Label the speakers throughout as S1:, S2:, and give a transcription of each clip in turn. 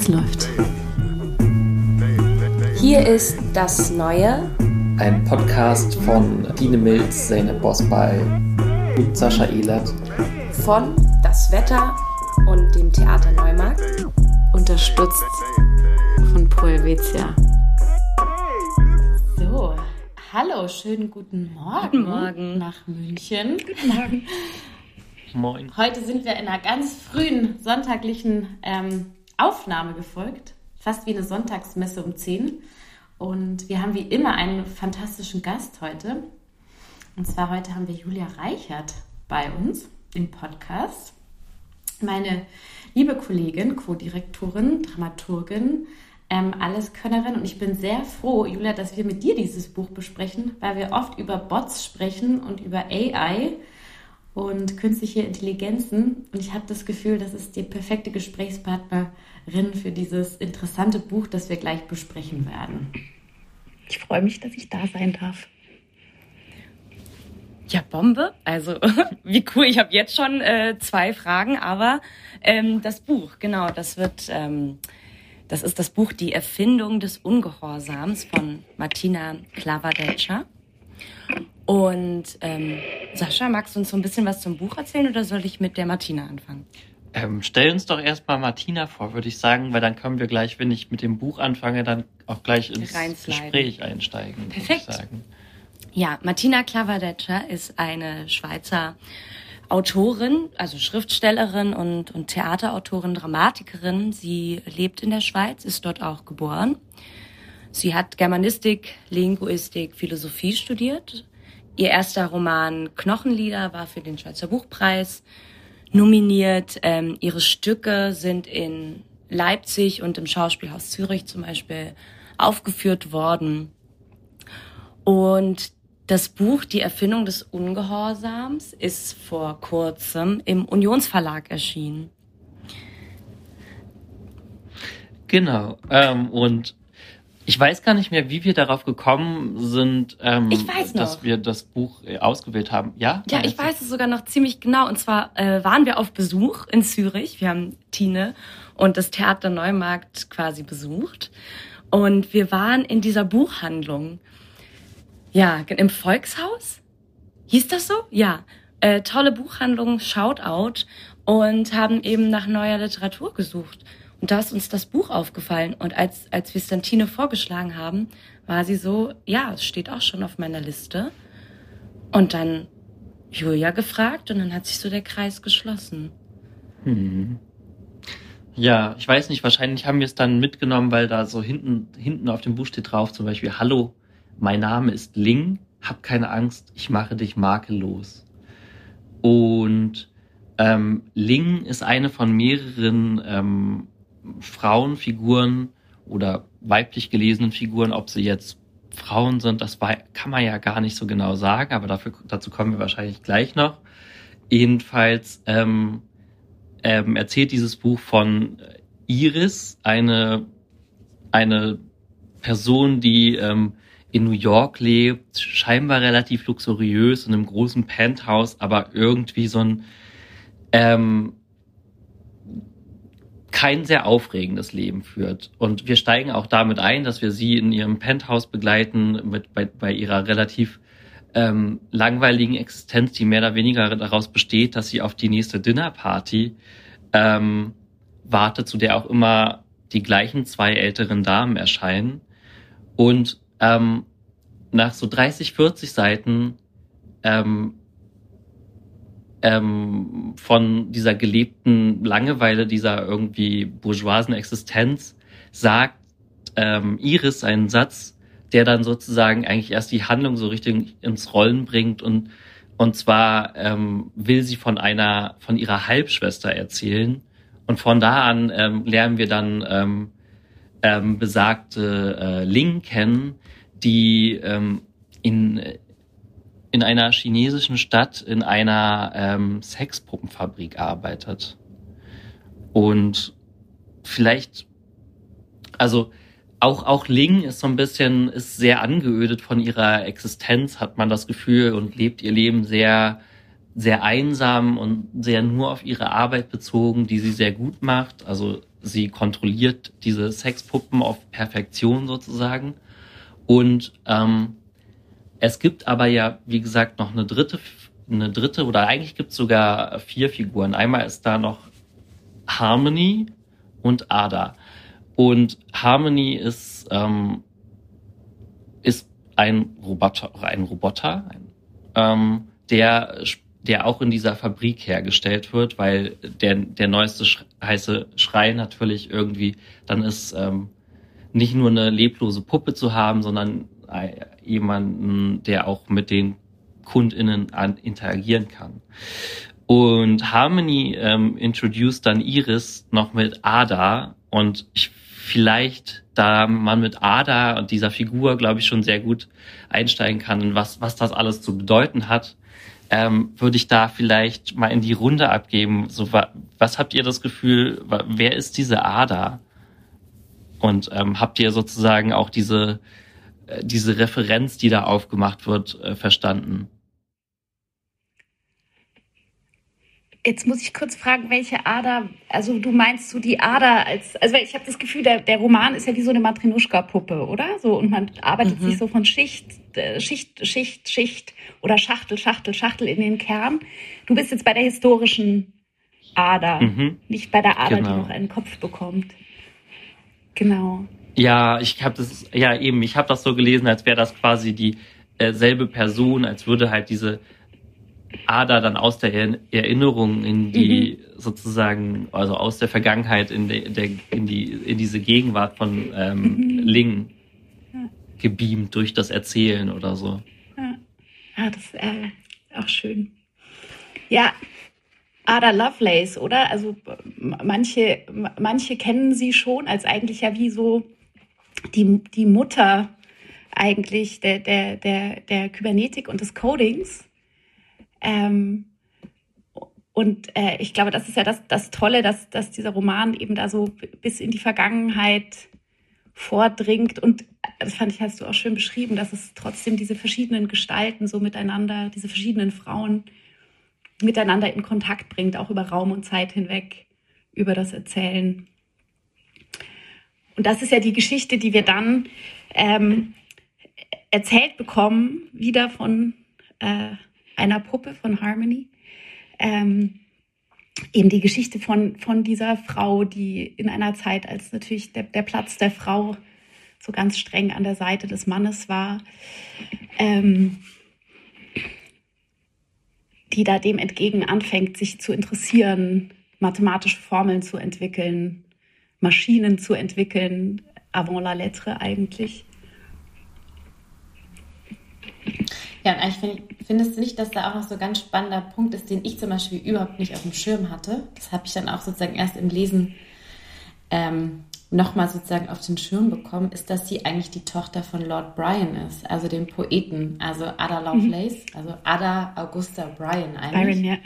S1: Es läuft. Hier ist das Neue.
S2: Ein Podcast von Dine Milz, Zeynep Bosbal und Sascha Ehlert.
S1: Von Das Wetter und dem Theater Neumarkt. Unterstützt von Pro Helvetia. So, hallo, schönen guten Morgen.
S3: Guten Morgen.
S1: Nach München.
S3: Guten Morgen.
S2: Moin.
S1: Heute sind wir in einer ganz frühen sonntaglichen ähm, Aufnahme gefolgt. Fast wie eine Sonntagsmesse um 10. Und wir haben wie immer einen fantastischen Gast heute. Und zwar heute haben wir Julia Reichert bei uns im Podcast. Meine liebe Kollegin, Co-Direktorin, Dramaturgin, ähm, Alleskönnerin. Und ich bin sehr froh, Julia, dass wir mit dir dieses Buch besprechen, weil wir oft über Bots sprechen und über AI und künstliche Intelligenzen. Und ich habe das Gefühl, das ist die perfekte Gesprächspartnerin für dieses interessante Buch, das wir gleich besprechen werden.
S3: Ich freue mich, dass ich da sein darf.
S4: Ja, Bombe. Also, wie cool. Ich habe jetzt schon äh, zwei Fragen, aber ähm, das Buch, genau, das wird, ähm, das ist das Buch Die Erfindung des Ungehorsams von Martina Klavadetscher. Und ähm, Sascha, magst du uns so ein bisschen was zum Buch erzählen oder soll ich mit der Martina anfangen?
S2: Ähm, stell uns doch erstmal Martina vor, würde ich sagen, weil dann können wir gleich, wenn ich mit dem Buch anfange, dann auch gleich ins. Gespräch einsteigen.
S4: Perfekt. Ja, Martina Klavadetscher ist eine Schweizer Autorin, also Schriftstellerin und, und Theaterautorin, Dramatikerin. Sie lebt in der Schweiz, ist dort auch geboren. Sie hat Germanistik, Linguistik, Philosophie studiert. Ihr erster Roman Knochenlieder war für den Schweizer Buchpreis nominiert. Ähm, ihre Stücke sind in Leipzig und im Schauspielhaus Zürich zum Beispiel aufgeführt worden. Und das Buch Die Erfindung des Ungehorsams ist vor kurzem im Unionsverlag erschienen.
S2: Genau. Ähm, und ich weiß gar nicht mehr, wie wir darauf gekommen sind, ähm,
S4: Ich weiß
S2: dass wir das Buch äh, ausgewählt haben. Ja?
S4: Ja, ich weiß es sogar noch ziemlich genau. Und zwar äh, waren wir auf Besuch in Zürich. Wir haben Tine und das Theater Neumarkt quasi besucht. Und wir waren in dieser Buchhandlung. Ja, im Volkshaus? Hieß das so? Ja. Äh, tolle Buchhandlung, Shoutout. Und haben eben nach neuer Literatur gesucht. Und da ist uns das Buch aufgefallen. Und als, als wir es dann Tine vorgeschlagen haben, war sie so, ja, es steht auch schon auf meiner Liste. Und dann Julia gefragt und dann hat sich so der Kreis geschlossen.
S2: Hm. Ja, ich weiß nicht, wahrscheinlich haben wir es dann mitgenommen, weil da so hinten, hinten auf dem Buch steht drauf zum Beispiel, Hallo, mein Name ist Ling, hab keine Angst, ich mache dich makellos. Und ähm, Ling ist eine von mehreren ähm, Frauenfiguren oder weiblich gelesenen Figuren, ob sie jetzt Frauen sind, das kann man ja gar nicht so genau sagen, aber dafür, dazu kommen wir wahrscheinlich gleich noch. Jedenfalls ähm, ähm, erzählt dieses Buch von Iris, eine, eine Person, die ähm, in New York lebt, scheinbar relativ luxuriös in einem großen Penthouse, aber irgendwie so ein ähm, kein sehr aufregendes Leben führt. Und wir steigen auch damit ein, dass wir sie in ihrem Penthouse begleiten, mit, bei, bei ihrer relativ ähm, langweiligen Existenz, die mehr oder weniger daraus besteht, dass sie auf die nächste Dinnerparty ähm, wartet, zu der auch immer die gleichen zwei älteren Damen erscheinen. Und ähm, nach so 30, 40 Seiten ähm, ähm, von dieser gelebten Langeweile, dieser irgendwie bourgeoisen Existenz, sagt ähm, Iris einen Satz, der dann sozusagen eigentlich erst die Handlung so richtig ins Rollen bringt und und zwar ähm, will sie von einer von ihrer Halbschwester erzählen. Und von da an ähm, lernen wir dann ähm, ähm, besagte äh, Ling kennen, die ähm, in in einer chinesischen Stadt in einer ähm, Sexpuppenfabrik arbeitet. Und vielleicht, also auch, auch Ling ist so ein bisschen, ist sehr angeödet von ihrer Existenz, hat man das Gefühl, und lebt ihr Leben sehr, sehr einsam und sehr nur auf ihre Arbeit bezogen, die sie sehr gut macht. Also sie kontrolliert diese Sexpuppen auf Perfektion sozusagen. Und ähm, es gibt aber ja, wie gesagt, noch eine dritte, eine dritte oder eigentlich gibt es sogar vier Figuren. Einmal ist da noch Harmony und Ada. Und Harmony ist, ähm, ist ein Roboter, ein Roboter, ähm, der der auch in dieser Fabrik hergestellt wird, weil der, der neueste Sch heiße Schrei natürlich irgendwie dann ist, ähm, nicht nur eine leblose Puppe zu haben, sondern jemanden, der auch mit den KundInnen an, interagieren kann. Und Harmony ähm, introduced dann Iris noch mit Ada und ich vielleicht, da man mit Ada und dieser Figur, glaube ich, schon sehr gut einsteigen kann, was, was das alles zu bedeuten hat, ähm, würde ich da vielleicht mal in die Runde abgeben. So, was habt ihr das Gefühl, wer ist diese Ada? Und ähm, habt ihr sozusagen auch diese, äh, diese Referenz, die da aufgemacht wird, äh, verstanden?
S3: Jetzt muss ich kurz fragen, welche Ader, also du meinst so die Ader als, also ich habe das Gefühl, der, der Roman ist ja wie so eine Matrinuschka-Puppe, oder? So, und man arbeitet mhm. sich so von Schicht, äh, Schicht, Schicht, Schicht oder Schachtel, Schachtel, Schachtel in den Kern. Du bist jetzt bei der historischen Ader, mhm. nicht bei der Ader, genau. die noch einen Kopf bekommt. Genau.
S2: Ja, ich habe das, ja eben, ich habe das so gelesen, als wäre das quasi dieselbe äh, Person, als würde halt diese Ader dann aus der Erinnerung in die mhm. sozusagen, also aus der Vergangenheit in, de, der, in, die, in diese Gegenwart von ähm, mhm. Ling gebeamt durch das Erzählen oder so.
S3: Ja, ja das ist äh, auch schön. Ja, Ada Lovelace, oder? Also manche, manche kennen sie schon als eigentlich ja wie so die, die Mutter eigentlich der, der, der, der Kybernetik und des Codings. Ähm, und äh, ich glaube, das ist ja das, das Tolle, dass, dass dieser Roman eben da so bis in die Vergangenheit vordringt. Und das fand ich, hast du auch schön beschrieben, dass es trotzdem diese verschiedenen Gestalten so miteinander, diese verschiedenen Frauen miteinander in Kontakt bringt, auch über Raum und Zeit hinweg, über das Erzählen. Und das ist ja die Geschichte, die wir dann ähm, erzählt bekommen, wieder von äh, einer Puppe von Harmony. Ähm, eben die Geschichte von, von dieser Frau, die in einer Zeit, als natürlich der, der Platz der Frau so ganz streng an der Seite des Mannes war, ähm, die da dem entgegen anfängt, sich zu interessieren, mathematische Formeln zu entwickeln, Maschinen zu entwickeln, avant la lettre eigentlich.
S1: Ja, und eigentlich find, findest du nicht, dass da auch noch so ein ganz spannender Punkt ist, den ich zum Beispiel überhaupt nicht auf dem Schirm hatte. Das habe ich dann auch sozusagen erst im Lesen ähm, nochmal sozusagen auf den Schirm bekommen, ist, dass sie eigentlich die Tochter von Lord Bryan ist, also dem Poeten, also Ada Lovelace, mhm. also Ada Augusta Bryan eigentlich. Baron, ja.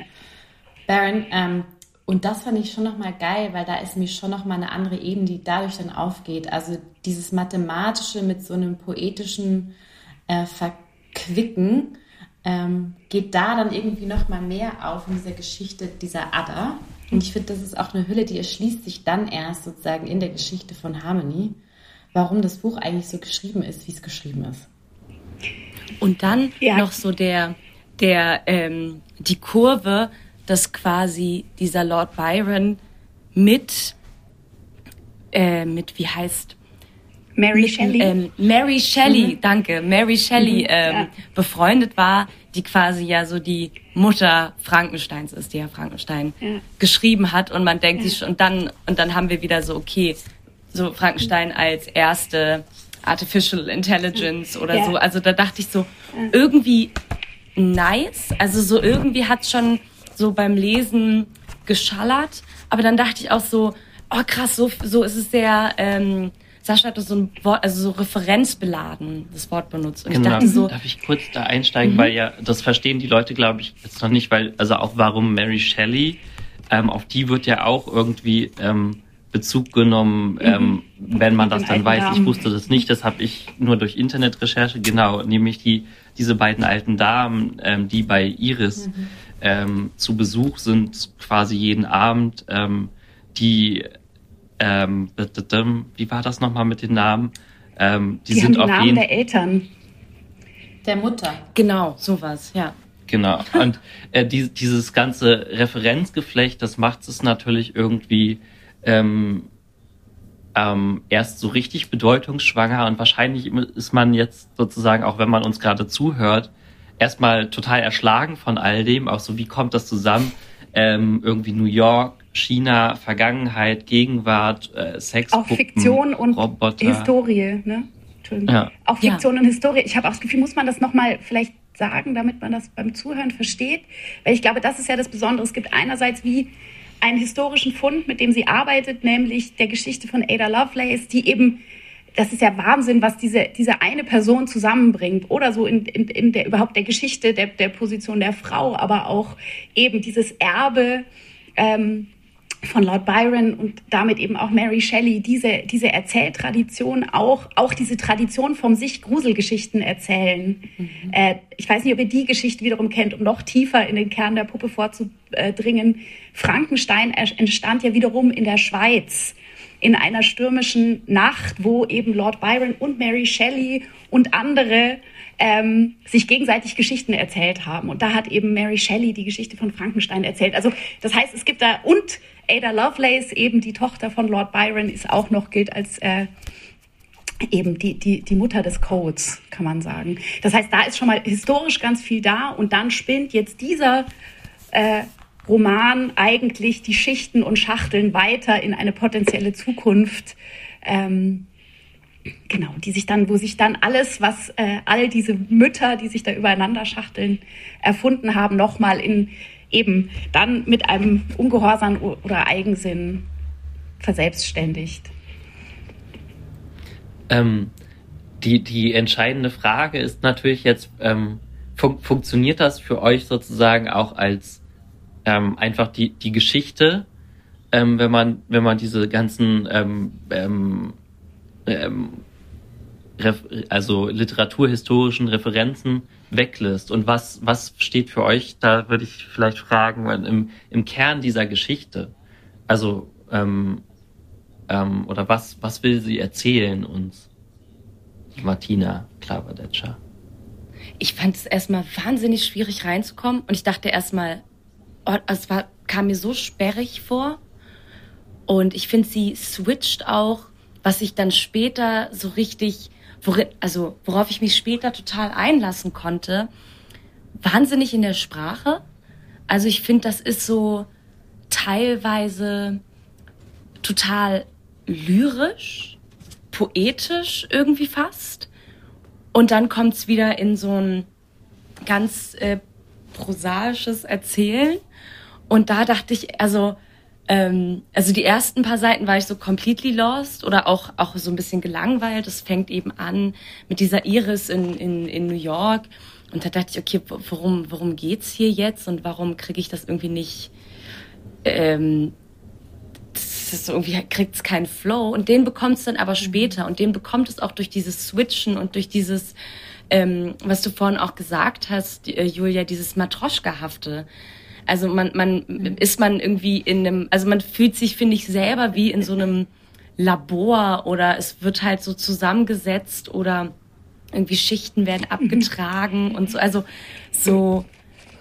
S1: Baron, ähm, und das fand ich schon nochmal geil, weil da ist mir schon nochmal eine andere Ebene, die dadurch dann aufgeht. Also dieses Mathematische mit so einem poetischen äh, Ver Quicken ähm, geht da dann irgendwie noch mal mehr auf in dieser Geschichte dieser Ada. Und ich finde, das ist auch eine Hülle, die erschließt sich dann erst sozusagen in der Geschichte von Harmony, warum das Buch eigentlich so geschrieben ist, wie es geschrieben ist.
S4: Und dann ja. noch so der, der, ähm, die Kurve, dass quasi dieser Lord Byron mit, äh, mit, wie heißt,
S3: Mary Shelley.
S4: Ähm, Mary Shelley, mhm. danke, Mary Shelley mhm, ähm, ja. befreundet war, die quasi ja so die Mutter Frankensteins ist, die ja Frankenstein ja. geschrieben hat und man denkt ja. sich und dann und dann haben wir wieder so okay, so Frankenstein als erste Artificial Intelligence oder ja. so. Also da dachte ich so irgendwie nice, also so irgendwie hat's schon so beim Lesen geschallert, aber dann dachte ich auch so, oh krass, so so ist es sehr ähm, Sascha hat so ein Wort, also so referenzbeladen das Wort benutzt.
S2: Und genau. ich dachte so, darf ich kurz da einsteigen, mhm. weil ja das verstehen die Leute, glaube ich, jetzt noch nicht, weil also auch warum Mary Shelley, ähm, auf die wird ja auch irgendwie ähm, Bezug genommen, mhm. ähm, wenn man das dann weiß. Damen. Ich wusste das nicht, das habe ich nur durch Internetrecherche genau, nämlich die diese beiden alten Damen, ähm, die bei Iris mhm. Ähm, zu Besuch sind, quasi jeden Abend, ähm, die ähm, wie war das nochmal mit den Namen?
S3: Ähm, die, die sind haben die Namen der Eltern.
S1: Der Mutter.
S4: Genau, sowas, ja.
S2: Genau. Und äh, die, dieses ganze Referenzgeflecht, das macht es natürlich irgendwie ähm, ähm, erst so richtig bedeutungsschwanger und wahrscheinlich ist man jetzt sozusagen, auch wenn man uns gerade zuhört, erstmal total erschlagen von all dem, auch so, wie kommt das zusammen? Ähm, irgendwie New York, China, Vergangenheit, Gegenwart, äh, Sex,
S3: auch Fiktion und Roboter. Historie, ne? Ja. Auch Fiktion ja. und Historie. Ich habe auch das Gefühl, muss man das nochmal vielleicht sagen, damit man das beim Zuhören versteht? Weil ich glaube, das ist ja das Besondere. Es gibt einerseits wie einen historischen Fund, mit dem sie arbeitet, nämlich der Geschichte von Ada Lovelace, die eben das ist ja Wahnsinn, was diese, diese eine Person zusammenbringt. Oder so in, in, in der überhaupt der Geschichte der, der Position der Frau, aber auch eben dieses Erbe ähm, von Lord Byron und damit eben auch Mary Shelley, diese, diese Erzähltradition, auch, auch diese Tradition vom sich Gruselgeschichten erzählen. Mhm. Äh, ich weiß nicht, ob ihr die Geschichte wiederum kennt, um noch tiefer in den Kern der Puppe vorzudringen. Frankenstein entstand ja wiederum in der Schweiz in einer stürmischen Nacht, wo eben Lord Byron und Mary Shelley und andere ähm, sich gegenseitig Geschichten erzählt haben. Und da hat eben Mary Shelley die Geschichte von Frankenstein erzählt. Also das heißt, es gibt da und Ada Lovelace, eben die Tochter von Lord Byron, ist auch noch gilt als äh, eben die, die, die Mutter des Codes, kann man sagen. Das heißt, da ist schon mal historisch ganz viel da und dann spinnt jetzt dieser äh, Roman eigentlich die Schichten und Schachteln weiter in eine potenzielle Zukunft. Ähm, genau, die sich dann, wo sich dann alles, was äh, all diese Mütter, die sich da übereinander schachteln, erfunden haben, nochmal in eben dann mit einem Ungehorsam oder Eigensinn verselbstständigt.
S2: Ähm, die, die entscheidende Frage ist natürlich jetzt, ähm, fun funktioniert das für euch sozusagen auch als ähm, einfach die, die Geschichte, ähm, wenn man, wenn man diese ganzen ähm, ähm, ähm, also literaturhistorischen Referenzen weglässt. Und was, was steht für euch, da würde ich vielleicht fragen, im, im Kern dieser Geschichte? Also, ähm, ähm, oder was, was will sie erzählen uns? Martina Klaverdetscher.
S4: Ich fand es erstmal wahnsinnig schwierig reinzukommen und ich dachte erstmal, es war, kam mir so sperrig vor. Und ich finde, sie switcht auch, was ich dann später so richtig, worin, also worauf ich mich später total einlassen konnte, wahnsinnig in der Sprache. Also ich finde, das ist so teilweise total lyrisch, poetisch irgendwie fast. Und dann kommt es wieder in so ein ganz äh, prosaisches Erzählen. Und da dachte ich, also, ähm, also die ersten paar Seiten war ich so completely lost oder auch, auch so ein bisschen gelangweilt. Es fängt eben an mit dieser Iris in, in, in New York. Und da dachte ich, okay, worum, worum geht's hier jetzt und warum kriege ich das irgendwie nicht, ähm, das ist irgendwie kriegt es keinen Flow und den bekommt es dann aber mhm. später und den bekommt es auch durch dieses Switchen und durch dieses, ähm, was du vorhin auch gesagt hast, äh, Julia, dieses Matroschka-hafte. Also man, man mhm. ist man irgendwie in einem, also man fühlt sich, finde ich, selber wie in so einem Labor oder es wird halt so zusammengesetzt oder irgendwie Schichten werden mhm. abgetragen mhm. und so. Also so.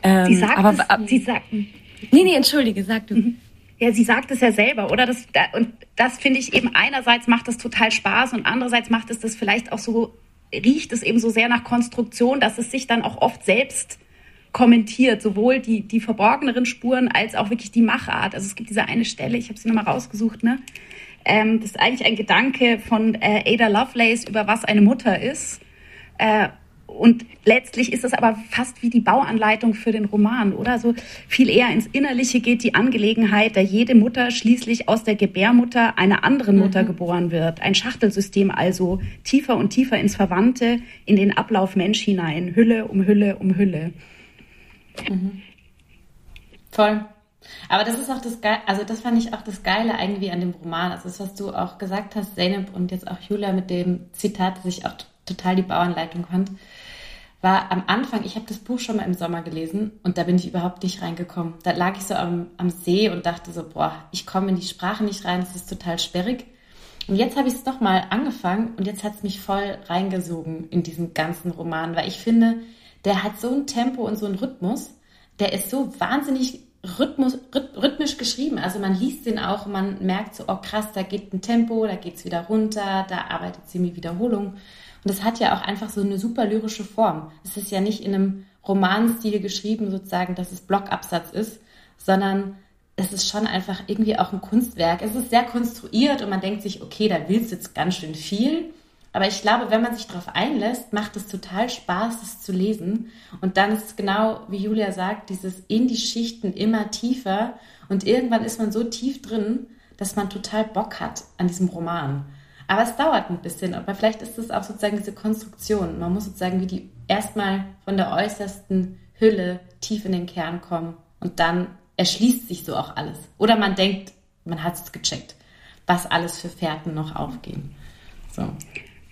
S3: Ähm, sie sagt aber, es, sie sagt. Nee,
S4: nee, entschuldige, sag du. Mhm.
S3: Ja, sie sagt es ja selber, oder? Das, und das finde ich eben einerseits macht das total Spaß und andererseits macht es das vielleicht auch so, riecht es eben so sehr nach Konstruktion, dass es sich dann auch oft selbst kommentiert, sowohl die, die verborgeneren Spuren als auch wirklich die Machart. Also es gibt diese eine Stelle, ich habe sie nochmal rausgesucht, ne? Ähm, das ist eigentlich ein Gedanke von äh, Ada Lovelace über was eine Mutter ist. Äh, und letztlich ist es aber fast wie die Bauanleitung für den Roman, oder? So viel eher ins Innerliche geht die Angelegenheit, da jede Mutter schließlich aus der Gebärmutter einer anderen Mutter mhm. geboren wird. Ein Schachtelsystem also, tiefer und tiefer ins Verwandte, in den Ablauf Mensch hinein, Hülle um Hülle um Hülle.
S1: Mhm. Toll. Aber das ist auch das Geile, also das fand ich auch das Geile irgendwie an dem Roman. Also das, was du auch gesagt hast, Zeynep und jetzt auch Julia mit dem Zitat, das ich auch total die Bauanleitung fand. war am Anfang, ich habe das Buch schon mal im Sommer gelesen und da bin ich überhaupt nicht reingekommen. Da lag ich so am, am See und dachte so, boah, ich komme in die Sprache nicht rein, es ist total sperrig. Und jetzt habe ich es doch mal angefangen und jetzt hat es mich voll reingesogen in diesen ganzen Roman, weil ich finde, der hat so ein Tempo und so einen Rhythmus, der ist so wahnsinnig Rhythmus, rhythmisch geschrieben. Also man liest den auch, man merkt so, oh krass, da geht ein Tempo, da geht es wieder runter, da arbeitet sie mit Wiederholung. Und das hat ja auch einfach so eine super lyrische Form. Es ist ja nicht in einem Romanstil geschrieben, sozusagen, dass es Blockabsatz ist, sondern es ist schon einfach irgendwie auch ein Kunstwerk. Es ist sehr konstruiert und man denkt sich, okay, da willst du jetzt ganz schön viel. Aber ich glaube, wenn man sich darauf einlässt, macht es total Spaß, es zu lesen. Und dann ist es genau, wie Julia sagt, dieses in die Schichten immer tiefer. Und irgendwann ist man so tief drin, dass man total Bock hat an diesem Roman. Aber es dauert ein bisschen, aber vielleicht ist es auch sozusagen diese Konstruktion. Man muss sozusagen wie die erstmal von der äußersten Hülle tief in den Kern kommen und dann erschließt sich so auch alles. Oder man denkt, man hat es gecheckt, was alles für Fährten noch aufgehen. So.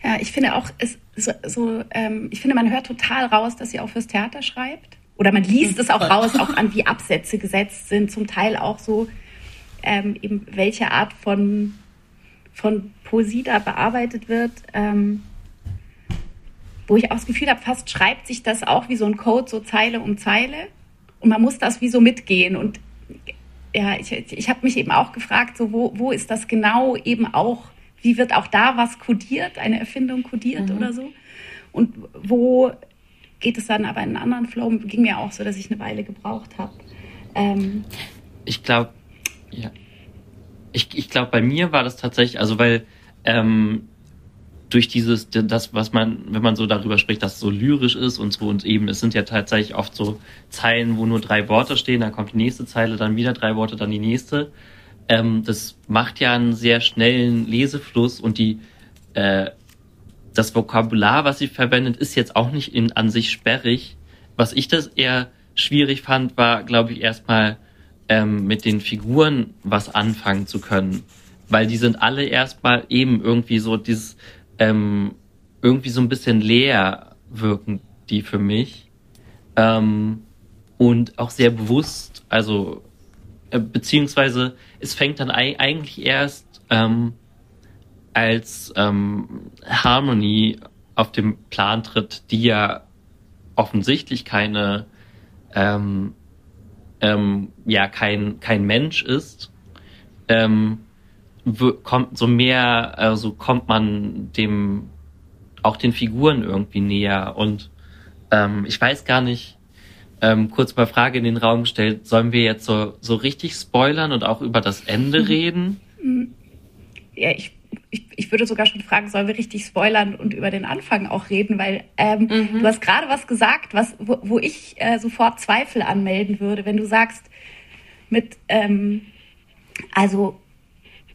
S3: Ja, ich finde auch, es, so, so ähm, ich finde, man hört total raus, dass sie auch fürs Theater schreibt. Oder man liest es auch raus, auch an wie Absätze gesetzt sind, zum Teil auch so, ähm, eben welche Art von von Poesie da bearbeitet wird, ähm, wo ich auch das Gefühl habe, fast schreibt sich das auch wie so ein Code, so Zeile um Zeile. Und man muss das wie so mitgehen. Und ja, ich, ich habe mich eben auch gefragt, so wo, wo ist das genau eben auch, wie wird auch da was kodiert, eine Erfindung kodiert mhm. oder so? Und wo geht es dann aber in einen anderen Flow? Ging mir auch so, dass ich eine Weile gebraucht habe. Ähm,
S2: ich glaube, ja ich, ich glaube, bei mir war das tatsächlich, also weil ähm, durch dieses, das, was man, wenn man so darüber spricht, dass es so lyrisch ist und so und eben, es sind ja tatsächlich oft so Zeilen, wo nur drei Worte stehen, dann kommt die nächste Zeile, dann wieder drei Worte, dann die nächste. Ähm, das macht ja einen sehr schnellen Lesefluss und die, äh, das Vokabular, was sie verwendet, ist jetzt auch nicht in, an sich sperrig. Was ich das eher schwierig fand, war, glaube ich, erstmal ähm, mit den Figuren was anfangen zu können. Weil die sind alle erstmal eben irgendwie so dieses, ähm, irgendwie so ein bisschen leer wirken die für mich. Ähm, und auch sehr bewusst, also beziehungsweise es fängt dann eigentlich erst ähm, als ähm, Harmony auf dem Plan tritt, die ja offensichtlich keine ähm, ähm, ja kein, kein Mensch ist, ähm, kommt so mehr, also kommt man dem auch den Figuren irgendwie näher. Und ähm, ich weiß gar nicht, ähm, kurz mal Frage in den Raum gestellt, sollen wir jetzt so, so richtig spoilern und auch über das Ende reden?
S3: Ja, ich ich, ich würde sogar schon fragen, sollen wir richtig spoilern und über den Anfang auch reden, weil ähm, mhm. du hast gerade was gesagt, was, wo, wo ich äh, sofort Zweifel anmelden würde, wenn du sagst, mit, ähm, also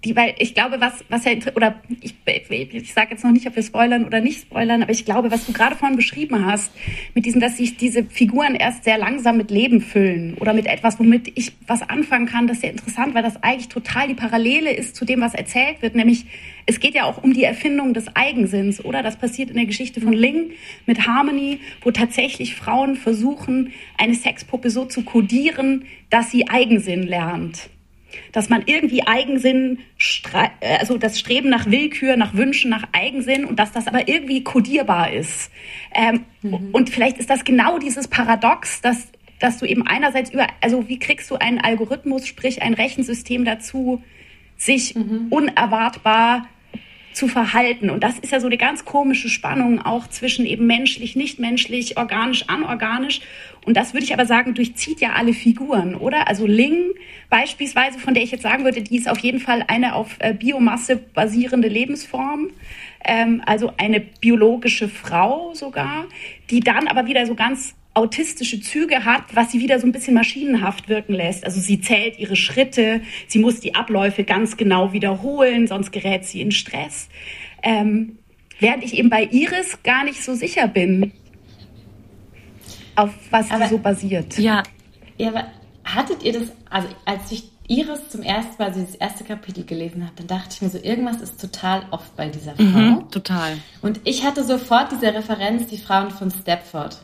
S3: die, weil ich glaube, was, was ja, oder ich, ich sage jetzt noch nicht, ob wir spoilern oder nicht spoilern, aber ich glaube, was du gerade vorhin beschrieben hast, mit diesem, dass sich diese Figuren erst sehr langsam mit Leben füllen oder mit etwas, womit ich was anfangen kann, das ist sehr interessant, weil das eigentlich total die Parallele ist zu dem, was erzählt wird, nämlich es geht ja auch um die Erfindung des Eigensinns, oder? Das passiert in der Geschichte von Ling mit Harmony, wo tatsächlich Frauen versuchen, eine Sexpuppe so zu kodieren, dass sie Eigensinn lernt dass man irgendwie Eigensinn, äh, also das Streben nach Willkür, nach Wünschen, nach Eigensinn und dass das aber irgendwie kodierbar ist. Ähm, mhm. Und vielleicht ist das genau dieses Paradox, dass, dass du eben einerseits über, also wie kriegst du einen Algorithmus, sprich ein Rechensystem dazu, sich mhm. unerwartbar zu verhalten. Und das ist ja so eine ganz komische Spannung auch zwischen eben menschlich, nicht menschlich, organisch, anorganisch. Und das würde ich aber sagen, durchzieht ja alle Figuren, oder? Also Ling beispielsweise, von der ich jetzt sagen würde, die ist auf jeden Fall eine auf äh, Biomasse basierende Lebensform. Ähm, also eine biologische Frau sogar, die dann aber wieder so ganz autistische Züge hat, was sie wieder so ein bisschen maschinenhaft wirken lässt. Also sie zählt ihre Schritte, sie muss die Abläufe ganz genau wiederholen, sonst gerät sie in Stress. Ähm, während ich eben bei Iris gar nicht so sicher bin, auf was aber, sie so basiert.
S1: Ja, ja, aber hattet ihr das, also als ich Iris zum ersten Mal dieses erste Kapitel gelesen habe, dann dachte ich mir so, irgendwas ist total oft bei dieser Frau.
S4: Mhm, total.
S1: Und ich hatte sofort diese Referenz, die Frauen von Stepford.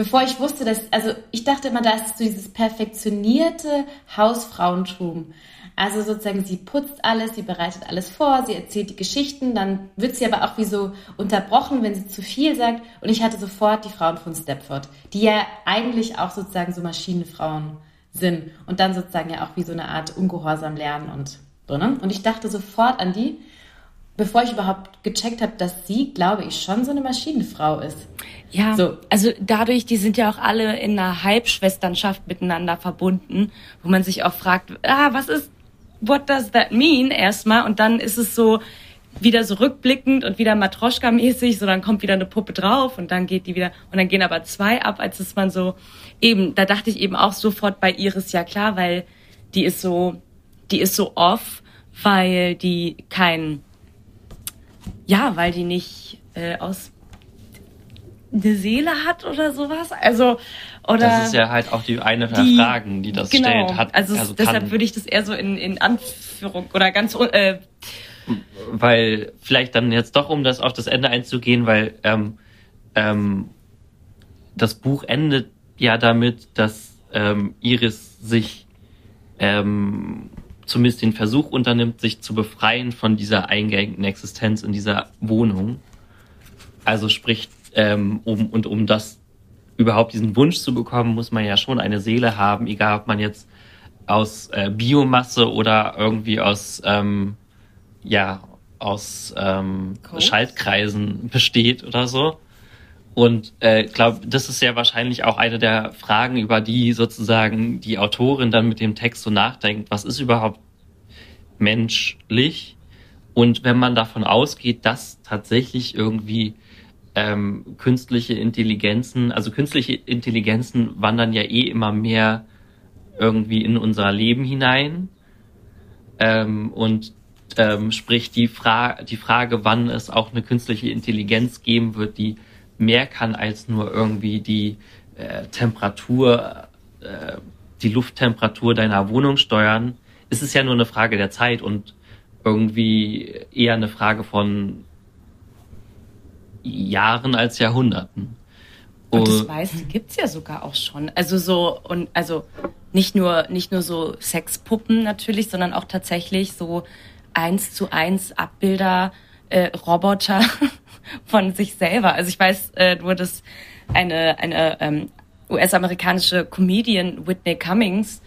S1: Bevor ich wusste, dass, also ich dachte immer, da ist so dieses perfektionierte Hausfrauentum. Also sozusagen, sie putzt alles, sie bereitet alles vor, sie erzählt die Geschichten, dann wird sie aber auch wie so unterbrochen, wenn sie zu viel sagt. Und ich hatte sofort die Frauen von Stepford, die ja eigentlich auch sozusagen so Maschinenfrauen sind und dann sozusagen ja auch wie so eine Art Ungehorsam lernen und so, ne? Und ich dachte sofort an die, bevor ich überhaupt gecheckt habe, dass sie, glaube ich, schon so eine Maschinenfrau ist.
S4: Ja, so. also dadurch, die sind ja auch alle in einer Halbschwesternschaft miteinander verbunden, wo man sich auch fragt, ah, was ist, what does that mean erstmal? Und dann ist es so wieder so rückblickend und wieder Matroschka-mäßig, so dann kommt wieder eine Puppe drauf und dann geht die wieder, und dann gehen aber zwei ab, als ist man so, eben, da dachte ich eben auch sofort bei Iris, ja klar, weil die ist so, die ist so off, weil die kein, ja, weil die nicht äh, aus eine Seele hat oder sowas. Also oder
S2: das ist ja halt auch die eine der die, Fragen, die das genau, stellt. Hat,
S4: also, also deshalb würde ich das eher so in, in Anführung oder ganz äh,
S2: weil vielleicht dann jetzt doch um das auf das Ende einzugehen, weil ähm, ähm, das Buch endet ja damit, dass ähm, Iris sich ähm, zumindest den Versuch unternimmt, sich zu befreien von dieser eingehängten Existenz in dieser Wohnung. Also sprich, ähm, um und um das überhaupt diesen Wunsch zu bekommen, muss man ja schon eine Seele haben, egal ob man jetzt aus äh, Biomasse oder irgendwie aus ähm, ja aus ähm, Schaltkreisen besteht oder so. Und äh, glaube, das ist ja wahrscheinlich auch eine der Fragen, über die sozusagen die Autorin dann mit dem Text so nachdenkt. Was ist überhaupt menschlich? Und wenn man davon ausgeht, dass tatsächlich irgendwie ähm, künstliche Intelligenzen, also künstliche Intelligenzen wandern ja eh immer mehr irgendwie in unser Leben hinein. Ähm, und ähm, sprich die, Fra die Frage, wann es auch eine künstliche Intelligenz geben wird, die mehr kann als nur irgendwie die äh, Temperatur, äh, die Lufttemperatur deiner Wohnung steuern, ist es ja nur eine Frage der Zeit und irgendwie eher eine Frage von Jahren als Jahrhunderten.
S4: Und das meiste gibt's ja sogar auch schon. Also so, und also nicht nur, nicht nur so Sexpuppen natürlich, sondern auch tatsächlich so eins zu eins Abbilder, äh, Roboter von sich selber. Also ich weiß äh, nur, dass eine, eine ähm, US-amerikanische Comedian Whitney Cummings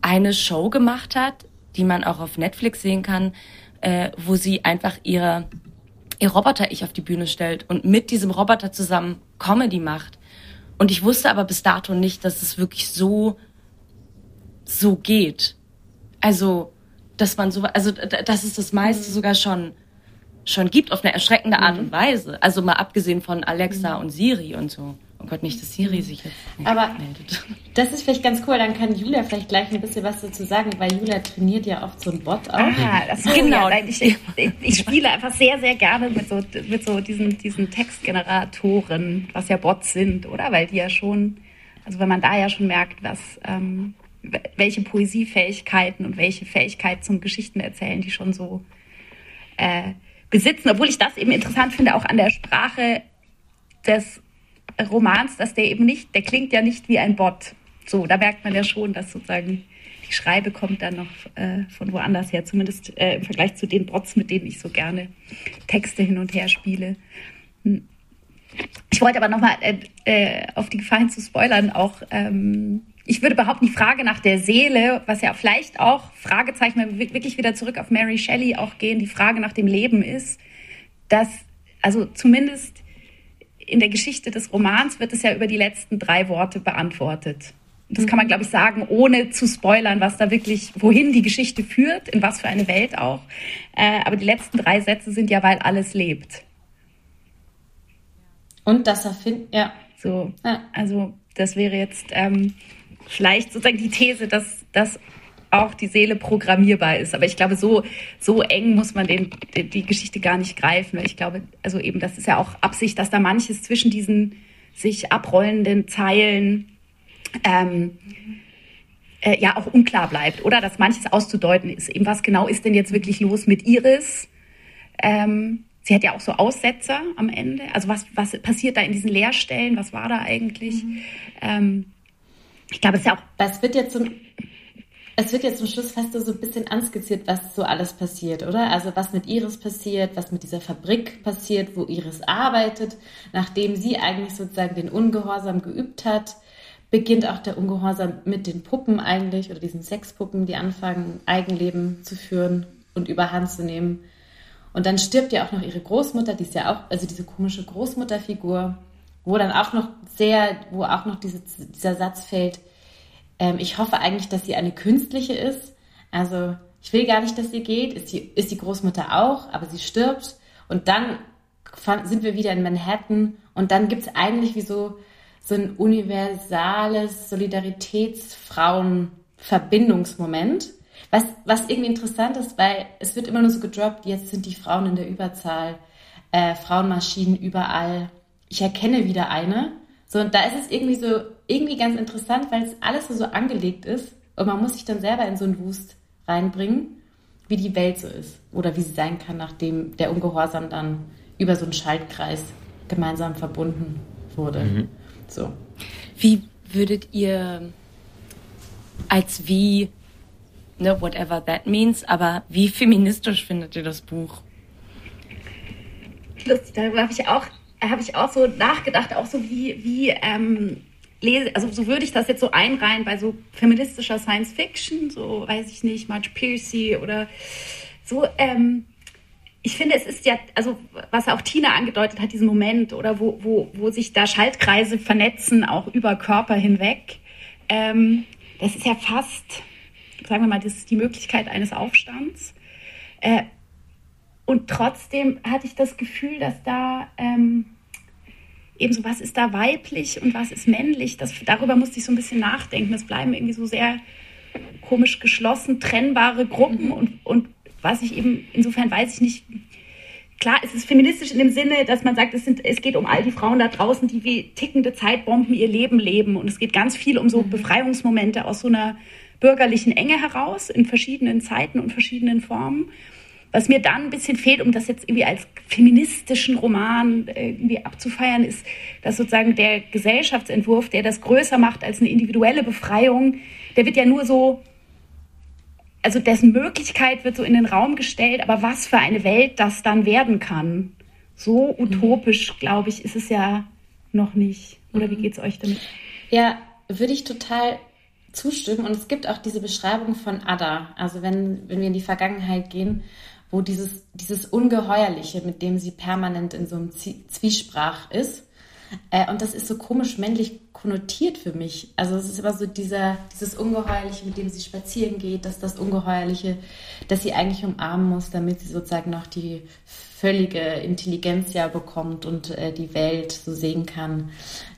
S4: eine Show gemacht hat, die man auch auf Netflix sehen kann, äh, wo sie einfach ihre ihr Roboter-Ich auf die Bühne stellt und mit diesem Roboter zusammen Comedy macht. Und ich wusste aber bis dato nicht, dass es wirklich so, so geht. Also, dass man so, also, dass es das meiste mhm. sogar schon, schon gibt auf eine erschreckende Art mhm. und Weise. Also mal abgesehen von Alexa mhm. und Siri und so. Oh Gott, nicht, dass Siri sich jetzt
S1: Aber meldet. Das ist vielleicht ganz cool, dann kann Julia vielleicht gleich ein bisschen was dazu sagen, weil Julia trainiert ja oft so einen Bot auch.
S3: Aha, das ist genau. Ja, ich, ich, ich, spiele einfach sehr, sehr gerne mit so, mit so diesen, diesen Textgeneratoren, was ja Bots sind, oder? Weil die ja schon, also wenn man da ja schon merkt, was, ähm, welche Poesiefähigkeiten und welche Fähigkeit zum Geschichten erzählen, die schon so äh, besitzen, obwohl ich das eben interessant finde, auch an der Sprache des Romans, dass der eben nicht, der klingt ja nicht wie ein Bot. So, da merkt man ja schon, dass sozusagen die Schreibe kommt dann noch äh, von woanders her, zumindest äh, im Vergleich zu den Bots, mit denen ich so gerne Texte hin und her spiele. Hm. Ich wollte aber nochmal äh, äh, auf die Gefahr hin zu spoilern auch. Ähm, ich würde behaupten, die Frage nach der Seele, was ja vielleicht auch Fragezeichen, wenn wir wirklich wieder zurück auf Mary Shelley auch gehen, die Frage nach dem Leben ist, dass also zumindest in der Geschichte des Romans wird es ja über die letzten drei Worte beantwortet. Das kann man, mhm. glaube ich, sagen, ohne zu spoilern, was da wirklich, wohin die Geschichte führt, in was für eine Welt auch. Äh, aber die letzten drei Sätze sind ja, weil alles lebt.
S1: Und das erfinden, ja.
S3: So, ja. also das wäre jetzt ähm, vielleicht sozusagen die These, dass, dass auch die Seele programmierbar ist. Aber ich glaube, so, so eng muss man den, die Geschichte gar nicht greifen. Ich glaube, also eben, das ist ja auch Absicht, dass da manches zwischen diesen sich abrollenden Zeilen ähm, äh, ja auch unklar bleibt, oder? Dass manches auszudeuten ist. Eben was genau ist denn jetzt wirklich los mit Iris? Ähm, sie hat ja auch so Aussetzer am Ende. Also was, was passiert da in diesen Leerstellen? Was war da eigentlich? Mhm. Ähm, ich glaube, es ist ja auch.
S1: Das wird jetzt zum, es wird jetzt zum Schluss fast so ein bisschen anskizziert, was so alles passiert, oder? Also was mit Iris passiert, was mit dieser Fabrik passiert, wo Iris arbeitet, nachdem sie eigentlich sozusagen den Ungehorsam geübt hat beginnt auch der Ungehorsam mit den Puppen eigentlich oder diesen Sexpuppen, die anfangen, Eigenleben zu führen und überhand zu nehmen. Und dann stirbt ja auch noch ihre Großmutter, die ist ja auch, also diese komische Großmutterfigur, wo dann auch noch sehr, wo auch noch diese, dieser Satz fällt, ähm, ich hoffe eigentlich, dass sie eine künstliche ist. Also ich will gar nicht, dass sie geht, ist die, ist die Großmutter auch, aber sie stirbt. Und dann sind wir wieder in Manhattan und dann gibt es eigentlich wie so so ein universales Solidaritätsfrauen-Verbindungsmoment. Was, was irgendwie interessant ist, weil es wird immer nur so gedroppt, jetzt sind die Frauen in der Überzahl, äh, Frauenmaschinen überall. Ich erkenne wieder eine. So, und da ist es irgendwie so, irgendwie ganz interessant, weil es alles so, so angelegt ist und man muss sich dann selber in so einen Wust reinbringen, wie die Welt so ist oder wie sie sein kann, nachdem der Ungehorsam dann über so einen Schaltkreis gemeinsam verbunden wurde. Mhm. So.
S4: Wie würdet ihr als wie, ne, whatever that means, aber wie feministisch findet ihr das Buch?
S3: Lustig, darüber habe ich auch, habe ich auch so nachgedacht, auch so wie, wie, ähm, lese, also so würde ich das jetzt so einreihen bei so feministischer Science Fiction, so weiß ich nicht, Marge Piercy oder so, ähm, ich finde, es ist ja, also was auch Tina angedeutet hat, diesen Moment, oder wo, wo, wo sich da Schaltkreise vernetzen, auch über Körper hinweg. Ähm, das ist ja fast, sagen wir mal, das ist die Möglichkeit eines Aufstands. Äh, und trotzdem hatte ich das Gefühl, dass da ähm, eben so, was ist da weiblich und was ist männlich, das, darüber musste ich so ein bisschen nachdenken. Es bleiben irgendwie so sehr komisch geschlossen, trennbare Gruppen mhm. und, und was ich eben, insofern weiß ich nicht, klar, es ist feministisch in dem Sinne, dass man sagt, es, sind, es geht um all die Frauen da draußen, die wie tickende Zeitbomben ihr Leben leben. Und es geht ganz viel um so mhm. Befreiungsmomente aus so einer bürgerlichen Enge heraus, in verschiedenen Zeiten und verschiedenen Formen. Was mir dann ein bisschen fehlt, um das jetzt irgendwie als feministischen Roman irgendwie abzufeiern, ist, dass sozusagen der Gesellschaftsentwurf, der das größer macht als eine individuelle Befreiung, der wird ja nur so also dessen Möglichkeit wird so in den Raum gestellt, aber was für eine Welt das dann werden kann, so utopisch, glaube ich, ist es ja noch nicht. Oder wie mhm. geht es euch damit?
S1: Ja, würde ich total zustimmen. Und es gibt auch diese Beschreibung von Ada. Also wenn, wenn wir in die Vergangenheit gehen, wo dieses, dieses Ungeheuerliche, mit dem sie permanent in so einem Zwiesprach ist, äh, und das ist so komisch männlich konnotiert für mich. Also es ist immer so dieser, dieses Ungeheuerliche, mit dem sie spazieren geht, dass das Ungeheuerliche, dass sie eigentlich umarmen muss, damit sie sozusagen noch die völlige Intelligenz ja bekommt und äh, die Welt so sehen kann,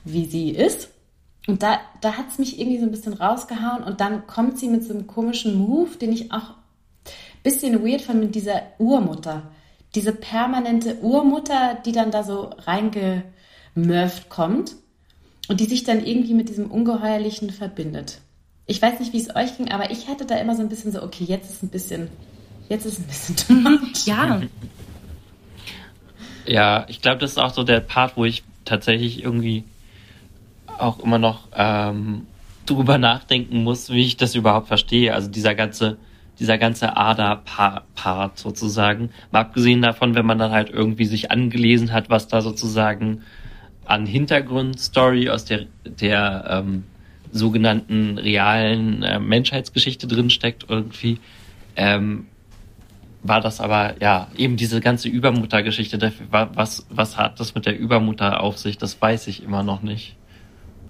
S1: wie sie ist. Und da, da hat es mich irgendwie so ein bisschen rausgehauen und dann kommt sie mit so einem komischen Move, den ich auch bisschen weird fand mit dieser Urmutter. Diese permanente Urmutter, die dann da so reinge Murph kommt und die sich dann irgendwie mit diesem Ungeheuerlichen verbindet. Ich weiß nicht, wie es euch ging, aber ich hatte da immer so ein bisschen so, okay, jetzt ist ein bisschen, jetzt ist ein bisschen too much.
S4: Ja.
S2: Ja, ich glaube, das ist auch so der Part, wo ich tatsächlich irgendwie auch immer noch ähm, drüber nachdenken muss, wie ich das überhaupt verstehe. Also dieser ganze, dieser ganze Ader-Part sozusagen. Mal abgesehen davon, wenn man dann halt irgendwie sich angelesen hat, was da sozusagen an Hintergrundstory aus der, der ähm, sogenannten realen äh, Menschheitsgeschichte drinsteckt irgendwie. Ähm, war das aber, ja, eben diese ganze Übermuttergeschichte, was, was hat das mit der Übermutter auf sich, das weiß ich immer noch nicht.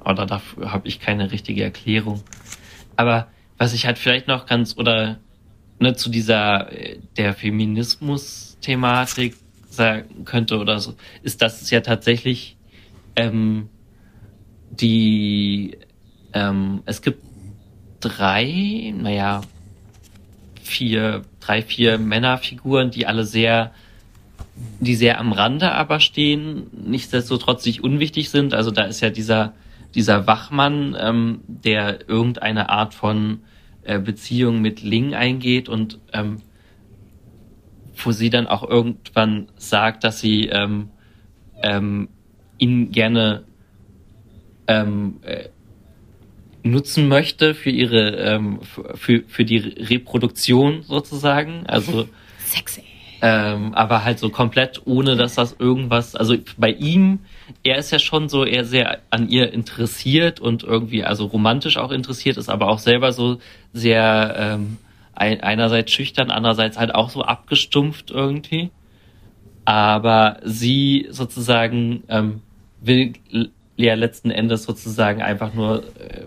S2: Oder dafür habe ich keine richtige Erklärung. Aber was ich halt vielleicht noch ganz, oder ne, zu dieser, äh, der Feminismus-Thematik sagen könnte oder so, ist, dass es ja tatsächlich ähm, die, ähm, es gibt drei, naja, vier, drei, vier Männerfiguren, die alle sehr, die sehr am Rande aber stehen, nichtsdestotrotz nicht unwichtig sind. Also da ist ja dieser dieser Wachmann, ähm, der irgendeine Art von äh, Beziehung mit Ling eingeht und ähm, wo sie dann auch irgendwann sagt, dass sie ähm, ähm, ihn gerne ähm, äh, nutzen möchte für ihre ähm, für, für die Reproduktion sozusagen. Also
S1: sexy.
S2: Ähm, aber halt so komplett ohne, dass das irgendwas, also bei ihm, er ist ja schon so eher sehr an ihr interessiert und irgendwie, also romantisch auch interessiert, ist aber auch selber so sehr ähm, ein, einerseits schüchtern, andererseits halt auch so abgestumpft irgendwie. Aber sie sozusagen ähm, will ja letzten Endes sozusagen einfach nur äh,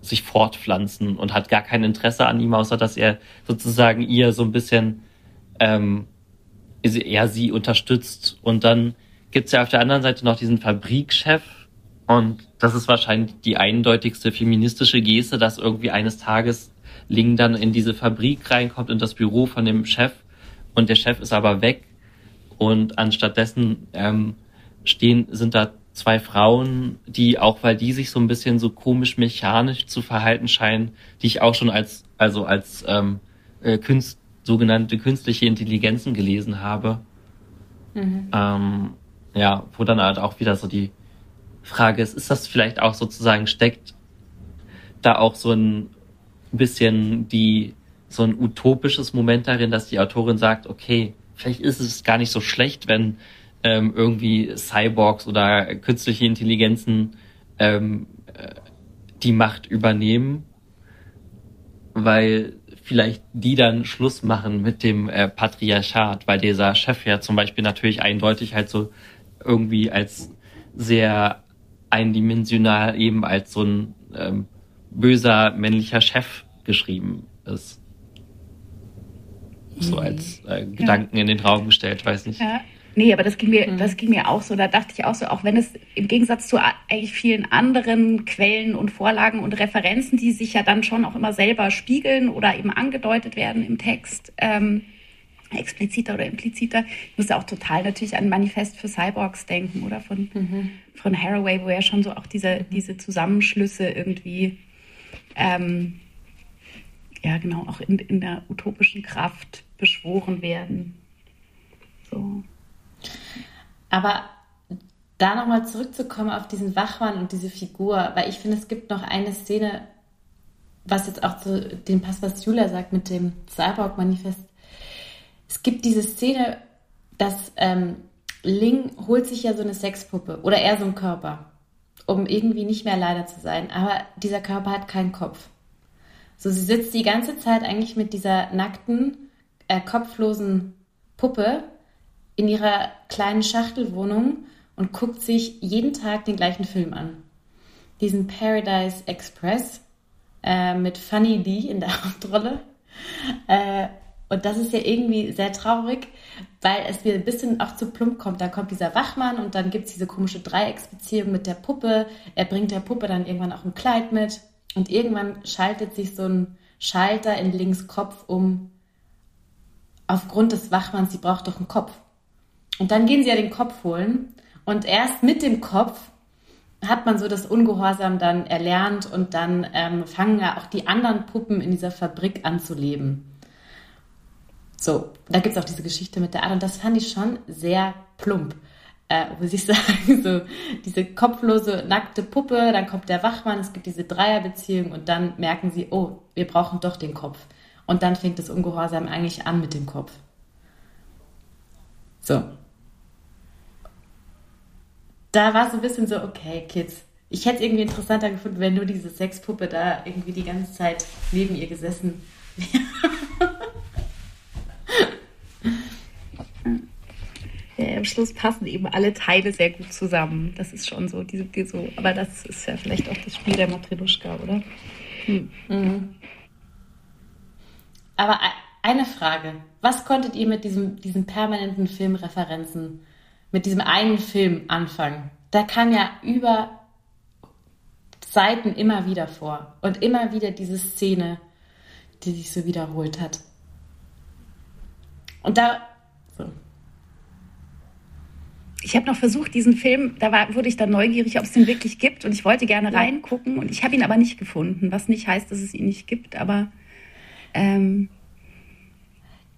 S2: sich fortpflanzen und hat gar kein Interesse an ihm, außer dass er sozusagen ihr so ein bisschen ähm, er sie unterstützt. Und dann gibt's ja auf der anderen Seite noch diesen Fabrikchef. Und das ist wahrscheinlich die eindeutigste feministische Geste, dass irgendwie eines Tages Ling dann in diese Fabrik reinkommt, in das Büro von dem Chef. Und der Chef ist aber weg. Und anstattdessen ähm, stehen, sind da zwei Frauen, die auch, weil die sich so ein bisschen so komisch mechanisch zu verhalten scheinen, die ich auch schon als, also als ähm, äh, Künst, sogenannte künstliche Intelligenzen gelesen habe. Mhm. Ähm, ja, wo dann halt auch wieder so die Frage ist, ist das vielleicht auch sozusagen steckt da auch so ein bisschen die, so ein utopisches Moment darin, dass die Autorin sagt, okay, vielleicht ist es gar nicht so schlecht, wenn ähm, irgendwie Cyborgs oder künstliche Intelligenzen ähm, äh, die Macht übernehmen, weil vielleicht die dann Schluss machen mit dem äh, Patriarchat, weil dieser Chef ja zum Beispiel natürlich eindeutig halt so irgendwie als sehr eindimensional eben als so ein ähm, böser männlicher Chef geschrieben ist. So mhm. als äh, Gedanken ja. in den Raum gestellt, weiß nicht.
S3: Ja. Nee, aber das ging mir, mhm. das ging mir auch so. Da dachte ich auch so, auch wenn es im Gegensatz zu eigentlich vielen anderen Quellen und Vorlagen und Referenzen, die sich ja dann schon auch immer selber spiegeln oder eben angedeutet werden im Text, ähm, expliziter oder impliziter. Ich musste auch total natürlich an Manifest für Cyborgs denken oder von, mhm. von Haraway, wo ja schon so auch diese, diese Zusammenschlüsse irgendwie, ähm, ja genau, auch in, in der utopischen Kraft beschworen werden. So.
S1: Aber da nochmal zurückzukommen auf diesen Wachmann und diese Figur, weil ich finde, es gibt noch eine Szene, was jetzt auch zu dem passt, was Julia sagt mit dem Cyborg-Manifest. Es gibt diese Szene, dass ähm, Ling holt sich ja so eine Sexpuppe oder eher so einen Körper, um irgendwie nicht mehr leider zu sein. Aber dieser Körper hat keinen Kopf. So, sie sitzt die ganze Zeit eigentlich mit dieser nackten, äh, kopflosen Puppe in ihrer kleinen Schachtelwohnung und guckt sich jeden Tag den gleichen Film an. Diesen Paradise Express äh, mit Funny D in der Hauptrolle. Äh, und das ist ja irgendwie sehr traurig, weil es mir ein bisschen auch zu plump kommt. Da kommt dieser Wachmann und dann gibt es diese komische Dreiecksbeziehung mit der Puppe. Er bringt der Puppe dann irgendwann auch ein Kleid mit. Und irgendwann schaltet sich so ein Schalter in Links Kopf um. Aufgrund des Wachmanns, sie braucht doch einen Kopf. Und dann gehen sie ja den Kopf holen. Und erst mit dem Kopf hat man so das Ungehorsam dann erlernt und dann ähm, fangen ja auch die anderen Puppen in dieser Fabrik an zu leben. So, da gibt es auch diese Geschichte mit der Art und das fand ich schon sehr plump. Äh, muss ich sagen, so diese kopflose, nackte Puppe, dann kommt der Wachmann, es gibt diese Dreierbeziehung und dann merken sie, oh, wir brauchen doch den Kopf. Und dann fängt das Ungehorsam eigentlich an mit dem Kopf. So, da war so ein bisschen so, okay, Kids. Ich hätte es irgendwie interessanter gefunden, wenn nur diese Sexpuppe da irgendwie die ganze Zeit neben ihr gesessen wäre.
S3: Ja, am Schluss passen eben alle Teile sehr gut zusammen. Das ist schon so, diese, die so, aber das ist ja vielleicht auch das Spiel der Matriluschka, oder? Hm. Mhm.
S1: Aber eine Frage. Was konntet ihr mit diesem, diesen permanenten Filmreferenzen mit diesem einen Film anfangen. Da kam ja über Seiten immer wieder vor und immer wieder diese Szene, die sich so wiederholt hat. Und da. So.
S3: ich habe noch versucht, diesen Film, da war, wurde ich dann neugierig, ob es den wirklich gibt und ich wollte gerne reingucken und ich habe ihn aber nicht gefunden, was nicht heißt, dass es ihn nicht gibt, aber ähm,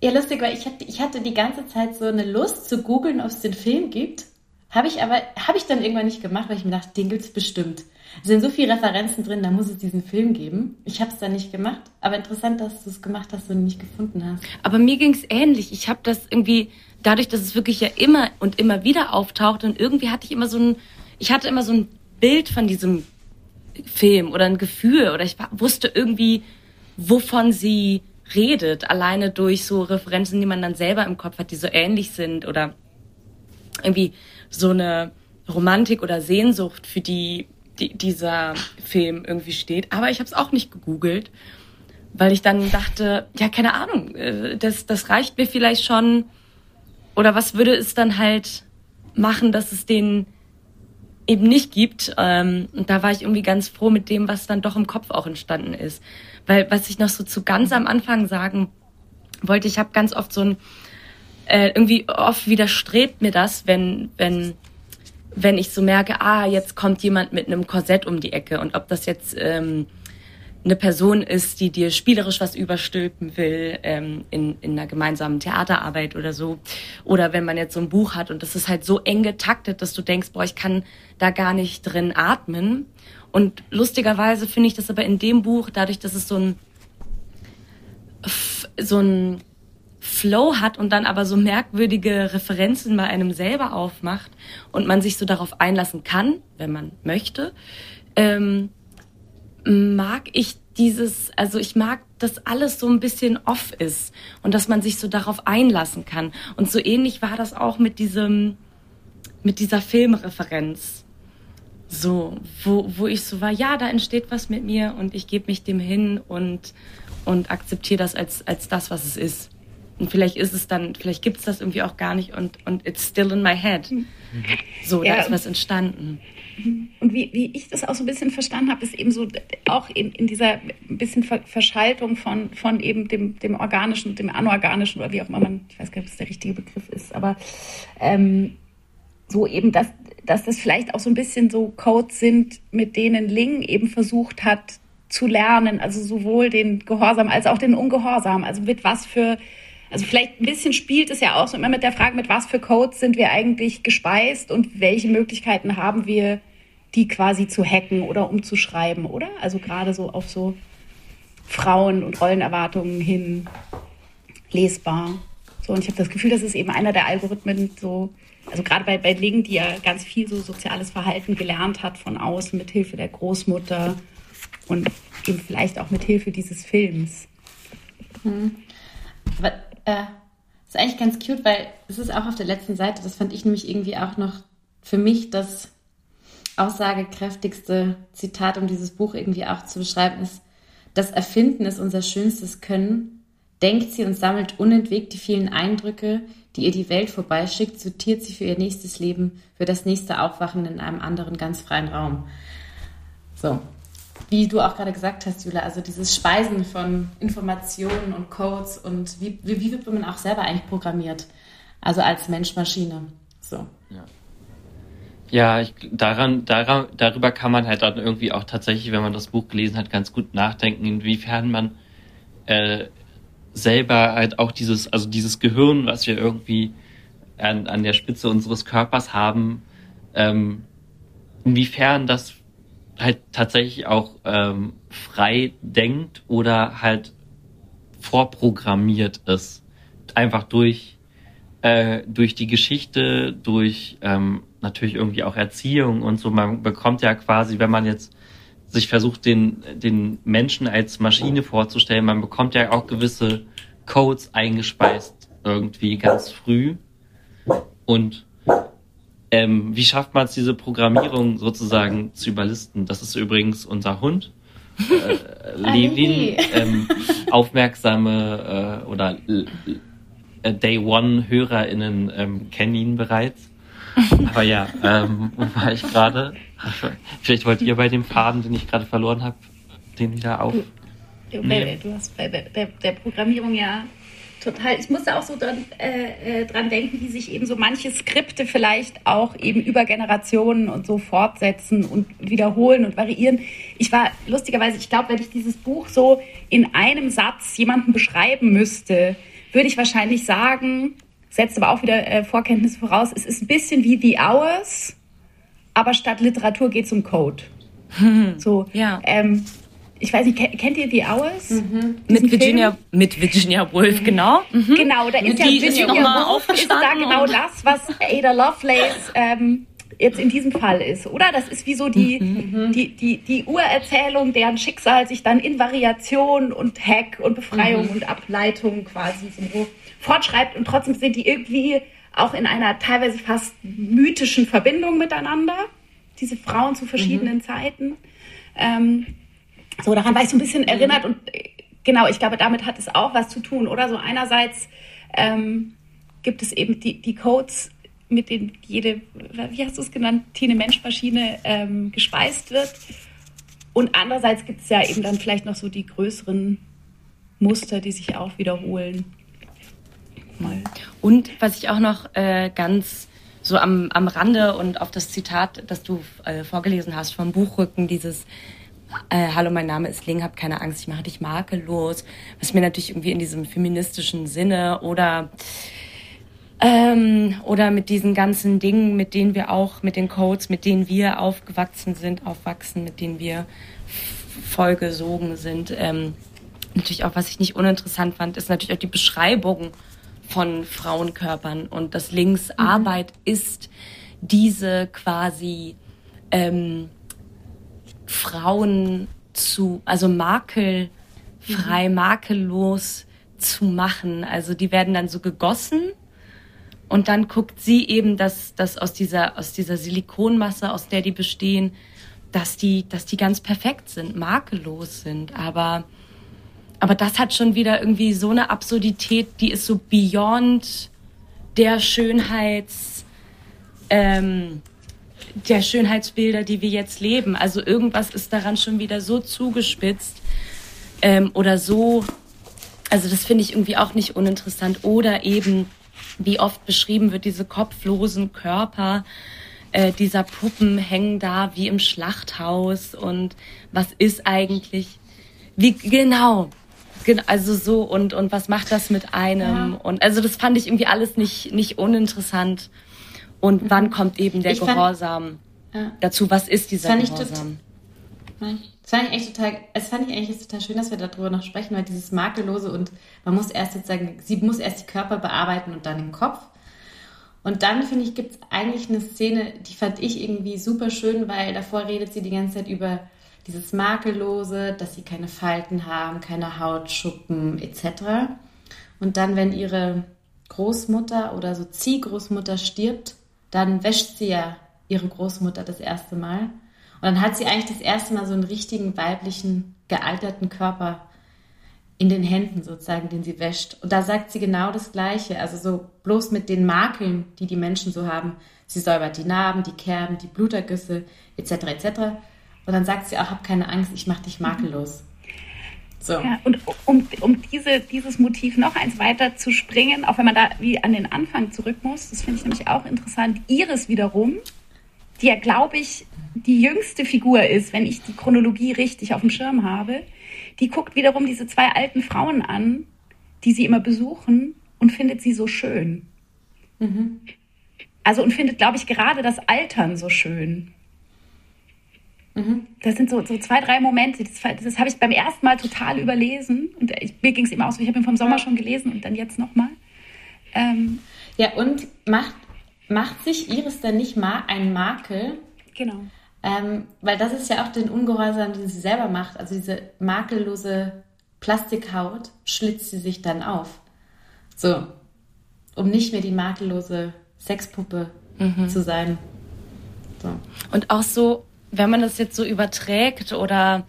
S1: ja, lustig, weil ich hatte, ich hatte die ganze Zeit so eine Lust zu googeln, ob es den Film gibt. Habe ich aber, habe ich dann irgendwann nicht gemacht, weil ich mir dachte, den gibt es bestimmt. Es sind so viele Referenzen drin, da muss es diesen Film geben. Ich habe es dann nicht gemacht, aber interessant, dass du es gemacht hast und nicht gefunden hast.
S4: Aber mir ging es ähnlich. Ich habe das irgendwie, dadurch, dass es wirklich ja immer und immer wieder auftaucht und irgendwie hatte ich immer so ein, ich hatte immer so ein Bild von diesem Film oder ein Gefühl oder ich wusste irgendwie, wovon sie redet, alleine durch so Referenzen, die man dann selber im Kopf hat, die so ähnlich sind oder irgendwie so eine Romantik oder Sehnsucht, für die, die dieser Film irgendwie steht. Aber ich habe es auch nicht gegoogelt, weil ich dann dachte, ja, keine Ahnung, äh, das, das reicht mir vielleicht schon. Oder was würde es dann halt machen, dass es den eben nicht gibt. Ähm, und da war ich irgendwie ganz froh mit dem, was dann doch im Kopf auch entstanden ist. Weil was ich noch so zu ganz am Anfang sagen wollte, ich habe ganz oft so ein, äh, irgendwie oft widerstrebt mir das, wenn, wenn, wenn ich so merke, ah, jetzt kommt jemand mit einem Korsett um die Ecke und ob das jetzt ähm, eine Person ist, die dir spielerisch was überstülpen will ähm, in, in einer gemeinsamen Theaterarbeit oder so. Oder wenn man jetzt so ein Buch hat und das ist halt so eng getaktet, dass du denkst, boah, ich kann da gar nicht drin atmen. Und lustigerweise finde ich das aber in dem Buch, dadurch, dass es so ein so ein Flow hat und dann aber so merkwürdige Referenzen bei einem selber aufmacht und man sich so darauf einlassen kann, wenn man möchte, ähm, mag ich dieses, also ich mag, dass alles so ein bisschen off ist und dass man sich so darauf einlassen kann. Und so ähnlich war das auch mit diesem, mit dieser Filmreferenz. So, wo, wo ich so war, ja, da entsteht was mit mir und ich gebe mich dem hin und, und akzeptiere das als, als das, was es ist. Und vielleicht ist es dann, vielleicht gibt es das irgendwie auch gar nicht und, und it's still in my head. Mhm. So, ja, da ist was entstanden.
S3: Und wie, wie ich das auch so ein bisschen verstanden habe, ist eben so auch in, in dieser bisschen Verschaltung von, von eben dem, dem organischen, dem anorganischen oder wie auch immer man, ich weiß gar nicht, ob das der richtige Begriff ist, aber ähm, so eben, dass, dass das vielleicht auch so ein bisschen so Codes sind, mit denen Ling eben versucht hat zu lernen, also sowohl den Gehorsam als auch den Ungehorsam, also mit was für also vielleicht ein bisschen spielt es ja auch so immer mit der Frage, mit was für Codes sind wir eigentlich gespeist und welche Möglichkeiten haben wir, die quasi zu hacken oder umzuschreiben, oder? Also gerade so auf so Frauen und Rollenerwartungen hin lesbar. So, und ich habe das Gefühl, das ist eben einer der Algorithmen so, also gerade bei, bei Ling, die ja ganz viel so soziales Verhalten gelernt hat von außen mit Hilfe der Großmutter und eben vielleicht auch mit Hilfe dieses Films.
S1: Hm. Aber äh, ist eigentlich ganz cute, weil es ist auch auf der letzten Seite, das fand ich nämlich irgendwie auch noch für mich das aussagekräftigste Zitat, um dieses Buch irgendwie auch zu beschreiben, ist, das Erfinden ist unser schönstes Können. Denkt sie und sammelt unentwegt die vielen Eindrücke, die ihr die Welt vorbeischickt, sortiert sie für ihr nächstes Leben, für das nächste Aufwachen in einem anderen ganz freien Raum. So, wie du auch gerade gesagt hast, Jula, also dieses Speisen von Informationen und Codes und wie, wie, wie wird man auch selber eigentlich programmiert? Also als Mensch-Maschine. So.
S2: Ja. Ja, ich, daran, daran, darüber kann man halt dann irgendwie auch tatsächlich, wenn man das Buch gelesen hat, ganz gut nachdenken, inwiefern man äh, selber halt auch dieses, also dieses Gehirn, was wir irgendwie an, an der Spitze unseres Körpers haben, ähm, inwiefern das halt tatsächlich auch ähm, frei denkt oder halt vorprogrammiert ist. Einfach durch, äh, durch die Geschichte, durch ähm, natürlich irgendwie auch Erziehung und so. Man bekommt ja quasi, wenn man jetzt sich versucht, den, den Menschen als Maschine vorzustellen, man bekommt ja auch gewisse Codes eingespeist irgendwie ganz früh. Und ähm, wie schafft man es, diese Programmierung sozusagen zu überlisten? Das ist übrigens unser Hund. Äh, Levin, ähm, aufmerksame äh, oder äh, Day One-HörerInnen ähm, kennen ihn bereits. Aber ja, ähm, wo war ich gerade? Vielleicht wollt ihr bei dem Faden, den ich gerade verloren habe, den wieder auf.
S3: Du, du hast bei der, der Programmierung ja total. Ich musste auch so dran, äh, äh, dran denken, wie sich eben so manche Skripte vielleicht auch eben über Generationen und so fortsetzen und wiederholen und variieren. Ich war lustigerweise, ich glaube, wenn ich dieses Buch so in einem Satz jemanden beschreiben müsste, würde ich wahrscheinlich sagen, setzt aber auch wieder äh, Vorkenntnisse voraus, es ist ein bisschen wie The Hours, aber statt Literatur geht es um Code. Hm. So, ja. Ähm, ich weiß nicht, kennt ihr The Hours?
S4: Mhm. Mit Virginia, mit Virginia Woolf, genau.
S3: Mhm. Genau, da ist die ja Virginia Woolf, ist da genau das, was Ada Lovelace ähm, jetzt in diesem Fall ist, oder? Das ist wie so die, mhm. die, die, die Urerzählung, deren Schicksal sich dann in Variation und Hack und Befreiung mhm. und Ableitung quasi so fortschreibt und trotzdem sind die irgendwie auch in einer teilweise fast mythischen Verbindung miteinander, diese Frauen zu verschiedenen mhm. Zeiten. Ähm, so, daran war ich so ein bisschen erinnert und äh, genau, ich glaube, damit hat es auch was zu tun, oder? So einerseits ähm, gibt es eben die, die Codes, mit denen jede, wie hast du es genannt, Tine-Mensch-Maschine ähm, gespeist wird. Und andererseits gibt es ja eben dann vielleicht noch so die größeren Muster, die sich auch wiederholen.
S4: Mal. Und was ich auch noch äh, ganz so am, am Rande und auf das Zitat, das du äh, vorgelesen hast vom Buchrücken, dieses äh, Hallo, mein Name ist Ling, hab keine Angst, ich mache dich makellos, was mir natürlich irgendwie in diesem feministischen Sinne oder ähm, oder mit diesen ganzen Dingen, mit denen wir auch, mit den Codes, mit denen wir aufgewachsen sind, aufwachsen, mit denen wir vollgesogen sind. Ähm, natürlich auch, was ich nicht uninteressant fand, ist natürlich auch die Beschreibung von Frauenkörpern und dass Links mhm. Arbeit ist, diese quasi ähm, Frauen zu, also makelfrei, mhm. makellos zu machen. Also die werden dann so gegossen und dann guckt sie eben, dass, dass aus dieser, aus dieser Silikonmasse, aus der die bestehen, dass die, dass die ganz perfekt sind, makellos sind. Aber, aber das hat schon wieder irgendwie so eine Absurdität, die ist so beyond der Schönheits, ähm, der Schönheitsbilder, die wir jetzt leben. Also irgendwas ist daran schon wieder so zugespitzt ähm, oder so. Also das finde ich irgendwie auch nicht uninteressant. Oder eben, wie oft beschrieben wird, diese kopflosen Körper äh, dieser Puppen hängen da wie im Schlachthaus. Und was ist eigentlich? Wie genau? Also so und und was macht das mit einem? Ja. Und also das fand ich irgendwie alles nicht nicht uninteressant. Und mhm. wann kommt eben der ich Gehorsam fand, ja. dazu? Was ist dieser das Gehorsam?
S1: das fand ich echt total, es fand ich eigentlich total schön, dass wir darüber noch sprechen, weil dieses Makellose und man muss erst sozusagen, sie muss erst die Körper bearbeiten und dann den Kopf. Und dann, finde ich, gibt es eigentlich eine Szene, die fand ich irgendwie super schön, weil davor redet sie die ganze Zeit über dieses Makellose, dass sie keine Falten haben, keine Hautschuppen etc. Und dann, wenn ihre Großmutter oder so Ziehgroßmutter stirbt, dann wäscht sie ja ihre Großmutter das erste Mal. Und dann hat sie eigentlich das erste Mal so einen richtigen weiblichen, gealterten Körper in den Händen sozusagen, den sie wäscht. Und da sagt sie genau das Gleiche. Also so bloß mit den Makeln, die die Menschen so haben. Sie säubert die Narben, die Kerben, die Blutergüsse etc. etc. Und dann sagt sie auch, hab keine Angst, ich mache dich makellos.
S3: So. Ja, und um, um diese, dieses Motiv noch eins weiter zu springen, auch wenn man da wie an den Anfang zurück muss, das finde ich nämlich auch interessant. Iris wiederum, die ja, glaube ich, die jüngste Figur ist, wenn ich die Chronologie richtig auf dem Schirm habe, die guckt wiederum diese zwei alten Frauen an, die sie immer besuchen und findet sie so schön. Mhm. Also und findet, glaube ich, gerade das Altern so schön. Mhm. Das sind so, so zwei, drei Momente. Das, das habe ich beim ersten Mal total überlesen. Und ich, mir ging es immer aus, ich habe ihn vom Sommer schon gelesen und dann jetzt nochmal.
S1: Ähm, ja, und macht, macht sich Iris dann nicht mal ein Makel?
S3: Genau.
S1: Ähm, weil das ist ja auch den Ungehorsam, den sie selber macht. Also diese makellose Plastikhaut schlitzt sie sich dann auf. So, um nicht mehr die makellose Sexpuppe mhm. zu sein.
S4: So. Und auch so wenn man das jetzt so überträgt oder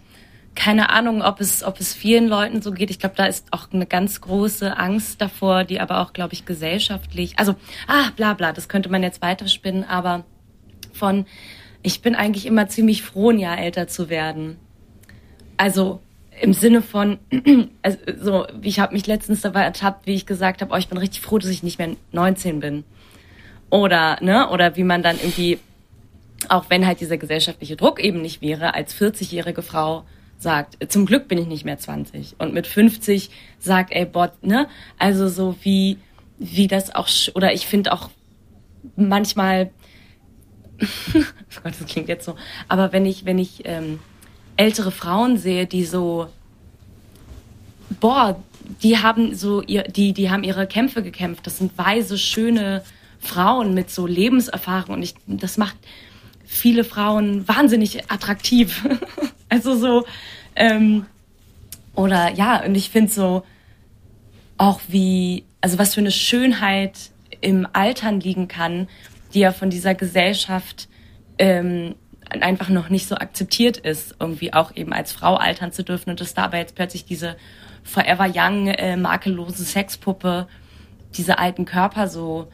S4: keine Ahnung, ob es, ob es vielen Leuten so geht. Ich glaube, da ist auch eine ganz große Angst davor, die aber auch, glaube ich, gesellschaftlich, also, ah, bla, bla, das könnte man jetzt weiterspinnen, aber von, ich bin eigentlich immer ziemlich froh, ein Jahr älter zu werden. Also, im Sinne von, also so, ich habe mich letztens dabei ertappt, wie ich gesagt habe, oh, ich bin richtig froh, dass ich nicht mehr 19 bin. Oder, ne, oder wie man dann irgendwie, auch wenn halt dieser gesellschaftliche Druck eben nicht wäre, als 40-jährige Frau sagt, zum Glück bin ich nicht mehr 20. Und mit 50 sagt, ey, Bot, ne, also so wie, wie das auch, oder ich finde auch manchmal, oh Gott, das klingt jetzt so, aber wenn ich, wenn ich, ähm, ältere Frauen sehe, die so, boah, die haben so ihr, die, die haben ihre Kämpfe gekämpft. Das sind weise, schöne Frauen mit so Lebenserfahrung und ich, das macht viele Frauen wahnsinnig attraktiv. also so, ähm, oder ja, und ich finde so auch wie, also was für eine Schönheit im Altern liegen kann, die ja von dieser Gesellschaft ähm, einfach noch nicht so akzeptiert ist, irgendwie auch eben als Frau altern zu dürfen und dass dabei jetzt plötzlich diese Forever Young äh, makellose Sexpuppe diese alten Körper so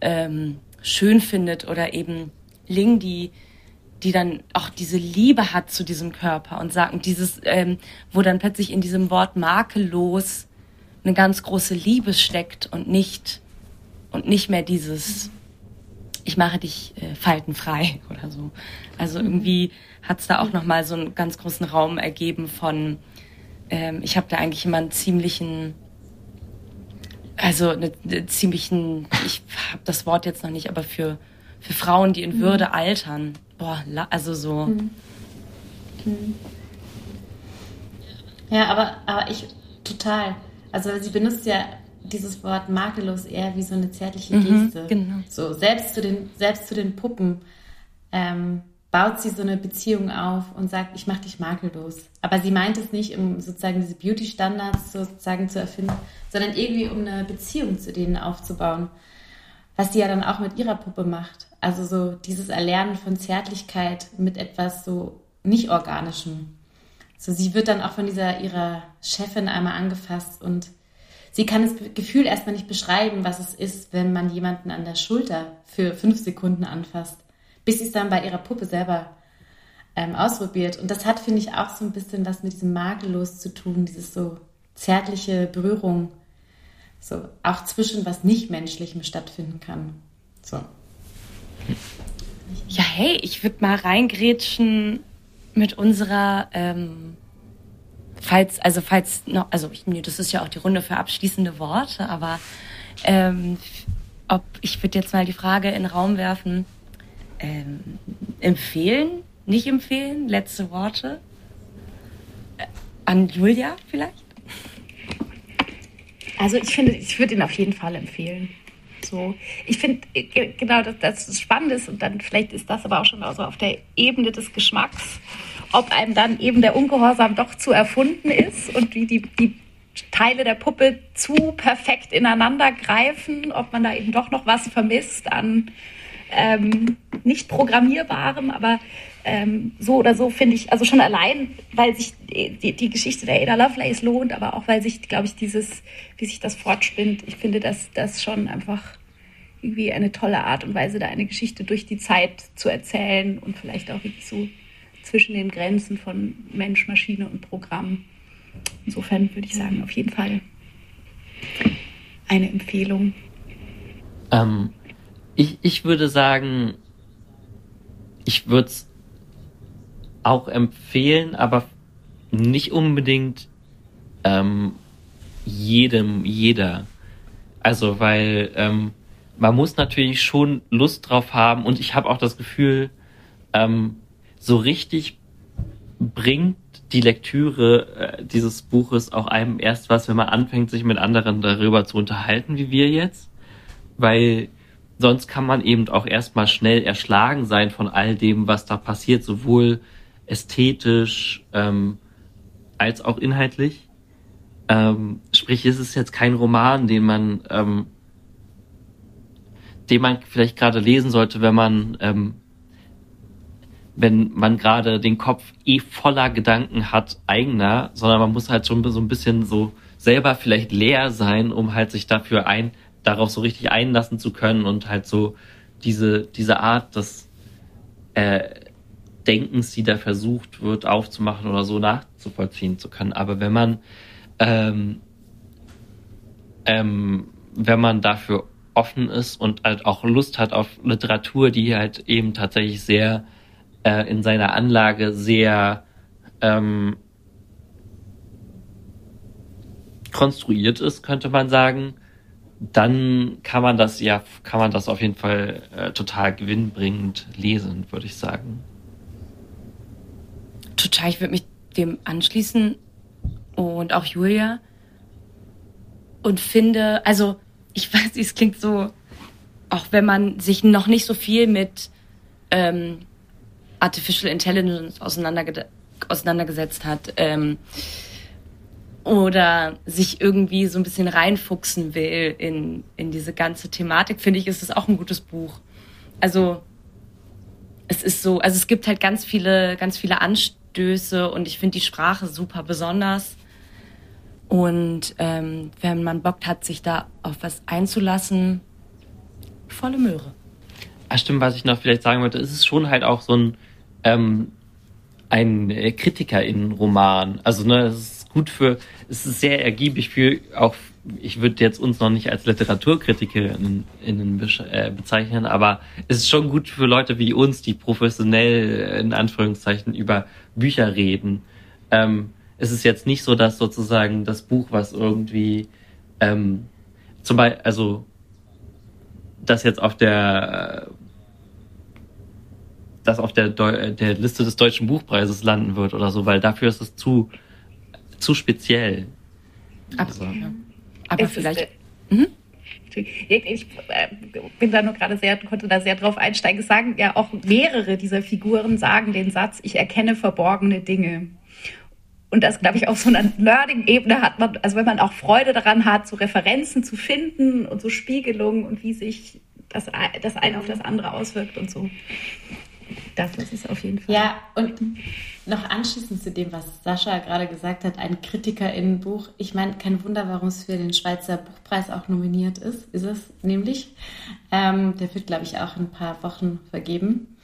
S4: ähm, schön findet oder eben Ling, die die dann auch diese Liebe hat zu diesem Körper und sagen dieses, ähm, wo dann plötzlich in diesem Wort makellos eine ganz große Liebe steckt und nicht und nicht mehr dieses ich mache dich äh, faltenfrei oder so. Also irgendwie hat es da auch nochmal so einen ganz großen Raum ergeben von, ähm, ich habe da eigentlich immer einen ziemlichen, also einen, einen ziemlichen, ich habe das Wort jetzt noch nicht, aber für, für Frauen, die in mhm. Würde altern. Boah, also so. Mhm.
S1: Mhm. Ja, aber, aber ich total. Also sie benutzt ja dieses Wort makellos eher wie so eine zärtliche mhm, Geste. Genau. So selbst zu den, selbst zu den Puppen ähm, baut sie so eine Beziehung auf und sagt, ich mache dich makellos. Aber sie meint es nicht, um sozusagen diese Beauty-Standards sozusagen zu erfinden, sondern irgendwie um eine Beziehung zu denen aufzubauen. Was sie ja dann auch mit ihrer Puppe macht. Also so dieses Erlernen von Zärtlichkeit mit etwas so nicht organischem. So sie wird dann auch von dieser ihrer Chefin einmal angefasst und Sie kann das Gefühl erstmal nicht beschreiben, was es ist, wenn man jemanden an der Schulter für fünf Sekunden anfasst, bis sie es dann bei ihrer Puppe selber ähm, ausprobiert. Und das hat, finde ich, auch so ein bisschen was mit diesem Makellos zu tun, dieses so zärtliche Berührung, so auch zwischen was nicht menschlichem stattfinden kann. So.
S4: Ja, hey, ich würde mal reingrätschen mit unserer ähm, falls, also falls noch, also ich, das ist ja auch die Runde für abschließende Worte, aber ähm, ob ich würde jetzt mal die Frage in den Raum werfen, ähm, empfehlen, nicht empfehlen, letzte Worte äh, an Julia vielleicht?
S3: Also ich finde, ich würde ihn auf jeden Fall empfehlen. So, ich finde äh, genau, dass das spannend ist und dann vielleicht ist das aber auch schon also auf der Ebene des Geschmacks ob einem dann eben der Ungehorsam doch zu erfunden ist und wie die, die Teile der Puppe zu perfekt ineinander greifen, ob man da eben doch noch was vermisst an ähm, nicht programmierbarem, aber ähm, so oder so finde ich, also schon allein, weil sich die, die, Geschichte der Ada Lovelace lohnt, aber auch weil sich, glaube ich, dieses, wie sich das fortspinnt, ich finde das, das schon einfach irgendwie eine tolle Art und Weise, da eine Geschichte durch die Zeit zu erzählen und vielleicht auch wirklich so zwischen den Grenzen von Mensch, Maschine und Programm. Insofern würde ich sagen, auf jeden Fall eine Empfehlung.
S2: Ähm, ich, ich würde sagen, ich würde es auch empfehlen, aber nicht unbedingt ähm, jedem, jeder. Also, weil ähm, man muss natürlich schon Lust drauf haben und ich habe auch das Gefühl, ähm, so richtig bringt die Lektüre äh, dieses Buches auch einem erst was, wenn man anfängt, sich mit anderen darüber zu unterhalten, wie wir jetzt. Weil sonst kann man eben auch erstmal schnell erschlagen sein von all dem, was da passiert, sowohl ästhetisch ähm, als auch inhaltlich. Ähm, sprich, ist es jetzt kein Roman, den man, ähm, den man vielleicht gerade lesen sollte, wenn man ähm, wenn man gerade den Kopf eh voller Gedanken hat, eigener, sondern man muss halt schon so ein bisschen so selber vielleicht leer sein, um halt sich dafür ein, darauf so richtig einlassen zu können und halt so diese, diese Art des, äh, Denkens, die da versucht wird aufzumachen oder so nachzuvollziehen zu können. Aber wenn man ähm, ähm, wenn man dafür offen ist und halt auch Lust hat auf Literatur, die halt eben tatsächlich sehr äh, in seiner Anlage sehr ähm, konstruiert ist, könnte man sagen, dann kann man das ja, kann man das auf jeden Fall äh, total gewinnbringend lesen, würde ich sagen.
S4: Total, ich würde mich dem anschließen und auch Julia und finde, also ich weiß, es klingt so, auch wenn man sich noch nicht so viel mit ähm, Artificial Intelligence auseinanderge auseinandergesetzt hat ähm, oder sich irgendwie so ein bisschen reinfuchsen will in, in diese ganze Thematik, finde ich, ist es auch ein gutes Buch. Also es ist so, also es gibt halt ganz viele, ganz viele Anstöße und ich finde die Sprache super besonders. Und ähm, wenn man Bock hat, sich da auf was einzulassen, volle Möhre.
S2: Ach stimmt, was ich noch vielleicht sagen wollte, ist es schon halt auch so ein, ähm, ein KritikerInnen-Roman. Also ne, es ist gut für, es ist sehr ergiebig für auch, ich würde jetzt uns noch nicht als LiteraturkritikerInnen äh, bezeichnen, aber es ist schon gut für Leute wie uns, die professionell in Anführungszeichen über Bücher reden. Ähm, es ist jetzt nicht so, dass sozusagen das Buch, was irgendwie ähm, zum Beispiel, also das jetzt auf der das auf der, Deu der Liste des deutschen Buchpreises landen wird oder so, weil dafür ist es zu zu speziell.
S3: Aber, also. Aber es vielleicht. Ist, äh, mhm. Ich äh, bin da nur gerade sehr, konnte da sehr drauf einsteigen. Es sagen ja auch mehrere dieser Figuren sagen den Satz, ich erkenne verborgene Dinge. Und das, glaube ich, auf so einer Learning-Ebene hat man, also wenn man auch Freude daran hat, so Referenzen zu finden und so Spiegelungen und wie sich das, das eine auf das andere auswirkt und so. Das ist es auf jeden Fall.
S1: Ja, und noch anschließend zu dem, was Sascha gerade gesagt hat, ein KritikerInnenbuch. Ich meine, kein Wunder, warum es für den Schweizer Buchpreis auch nominiert ist, ist es nämlich. Ähm, der wird, glaube ich, auch in ein paar Wochen vergeben.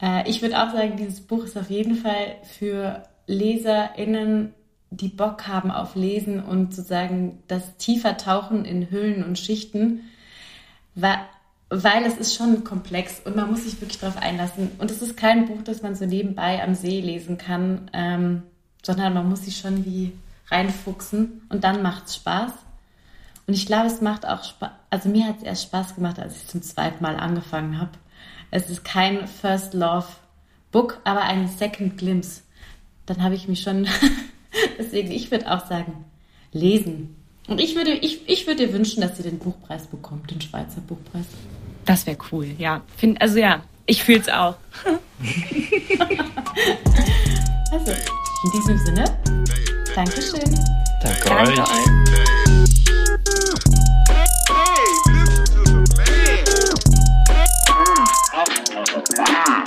S1: Äh, ich würde auch sagen, dieses Buch ist auf jeden Fall für LeserInnen, die Bock haben auf Lesen und sozusagen das tiefer Tauchen in Hüllen und Schichten, weil, weil es ist schon komplex und man muss sich wirklich darauf einlassen. Und es ist kein Buch, das man so nebenbei am See lesen kann, ähm, sondern man muss sich schon wie reinfuchsen und dann macht es Spaß. Und ich glaube, es macht auch Spaß, also mir hat es erst Spaß gemacht, als ich zum zweiten Mal angefangen habe. Es ist kein First Love Book, aber ein Second Glimpse dann habe ich mich schon, deswegen, ich würde auch sagen, lesen. Und ich würde, ich, ich würde dir wünschen, dass sie den Buchpreis bekommt, den Schweizer Buchpreis.
S4: Das wäre cool, ja. Find, also ja, ich fühle es auch.
S1: also, in diesem Sinne, Dankeschön.
S2: Danke, Danke euch. euch. Ah.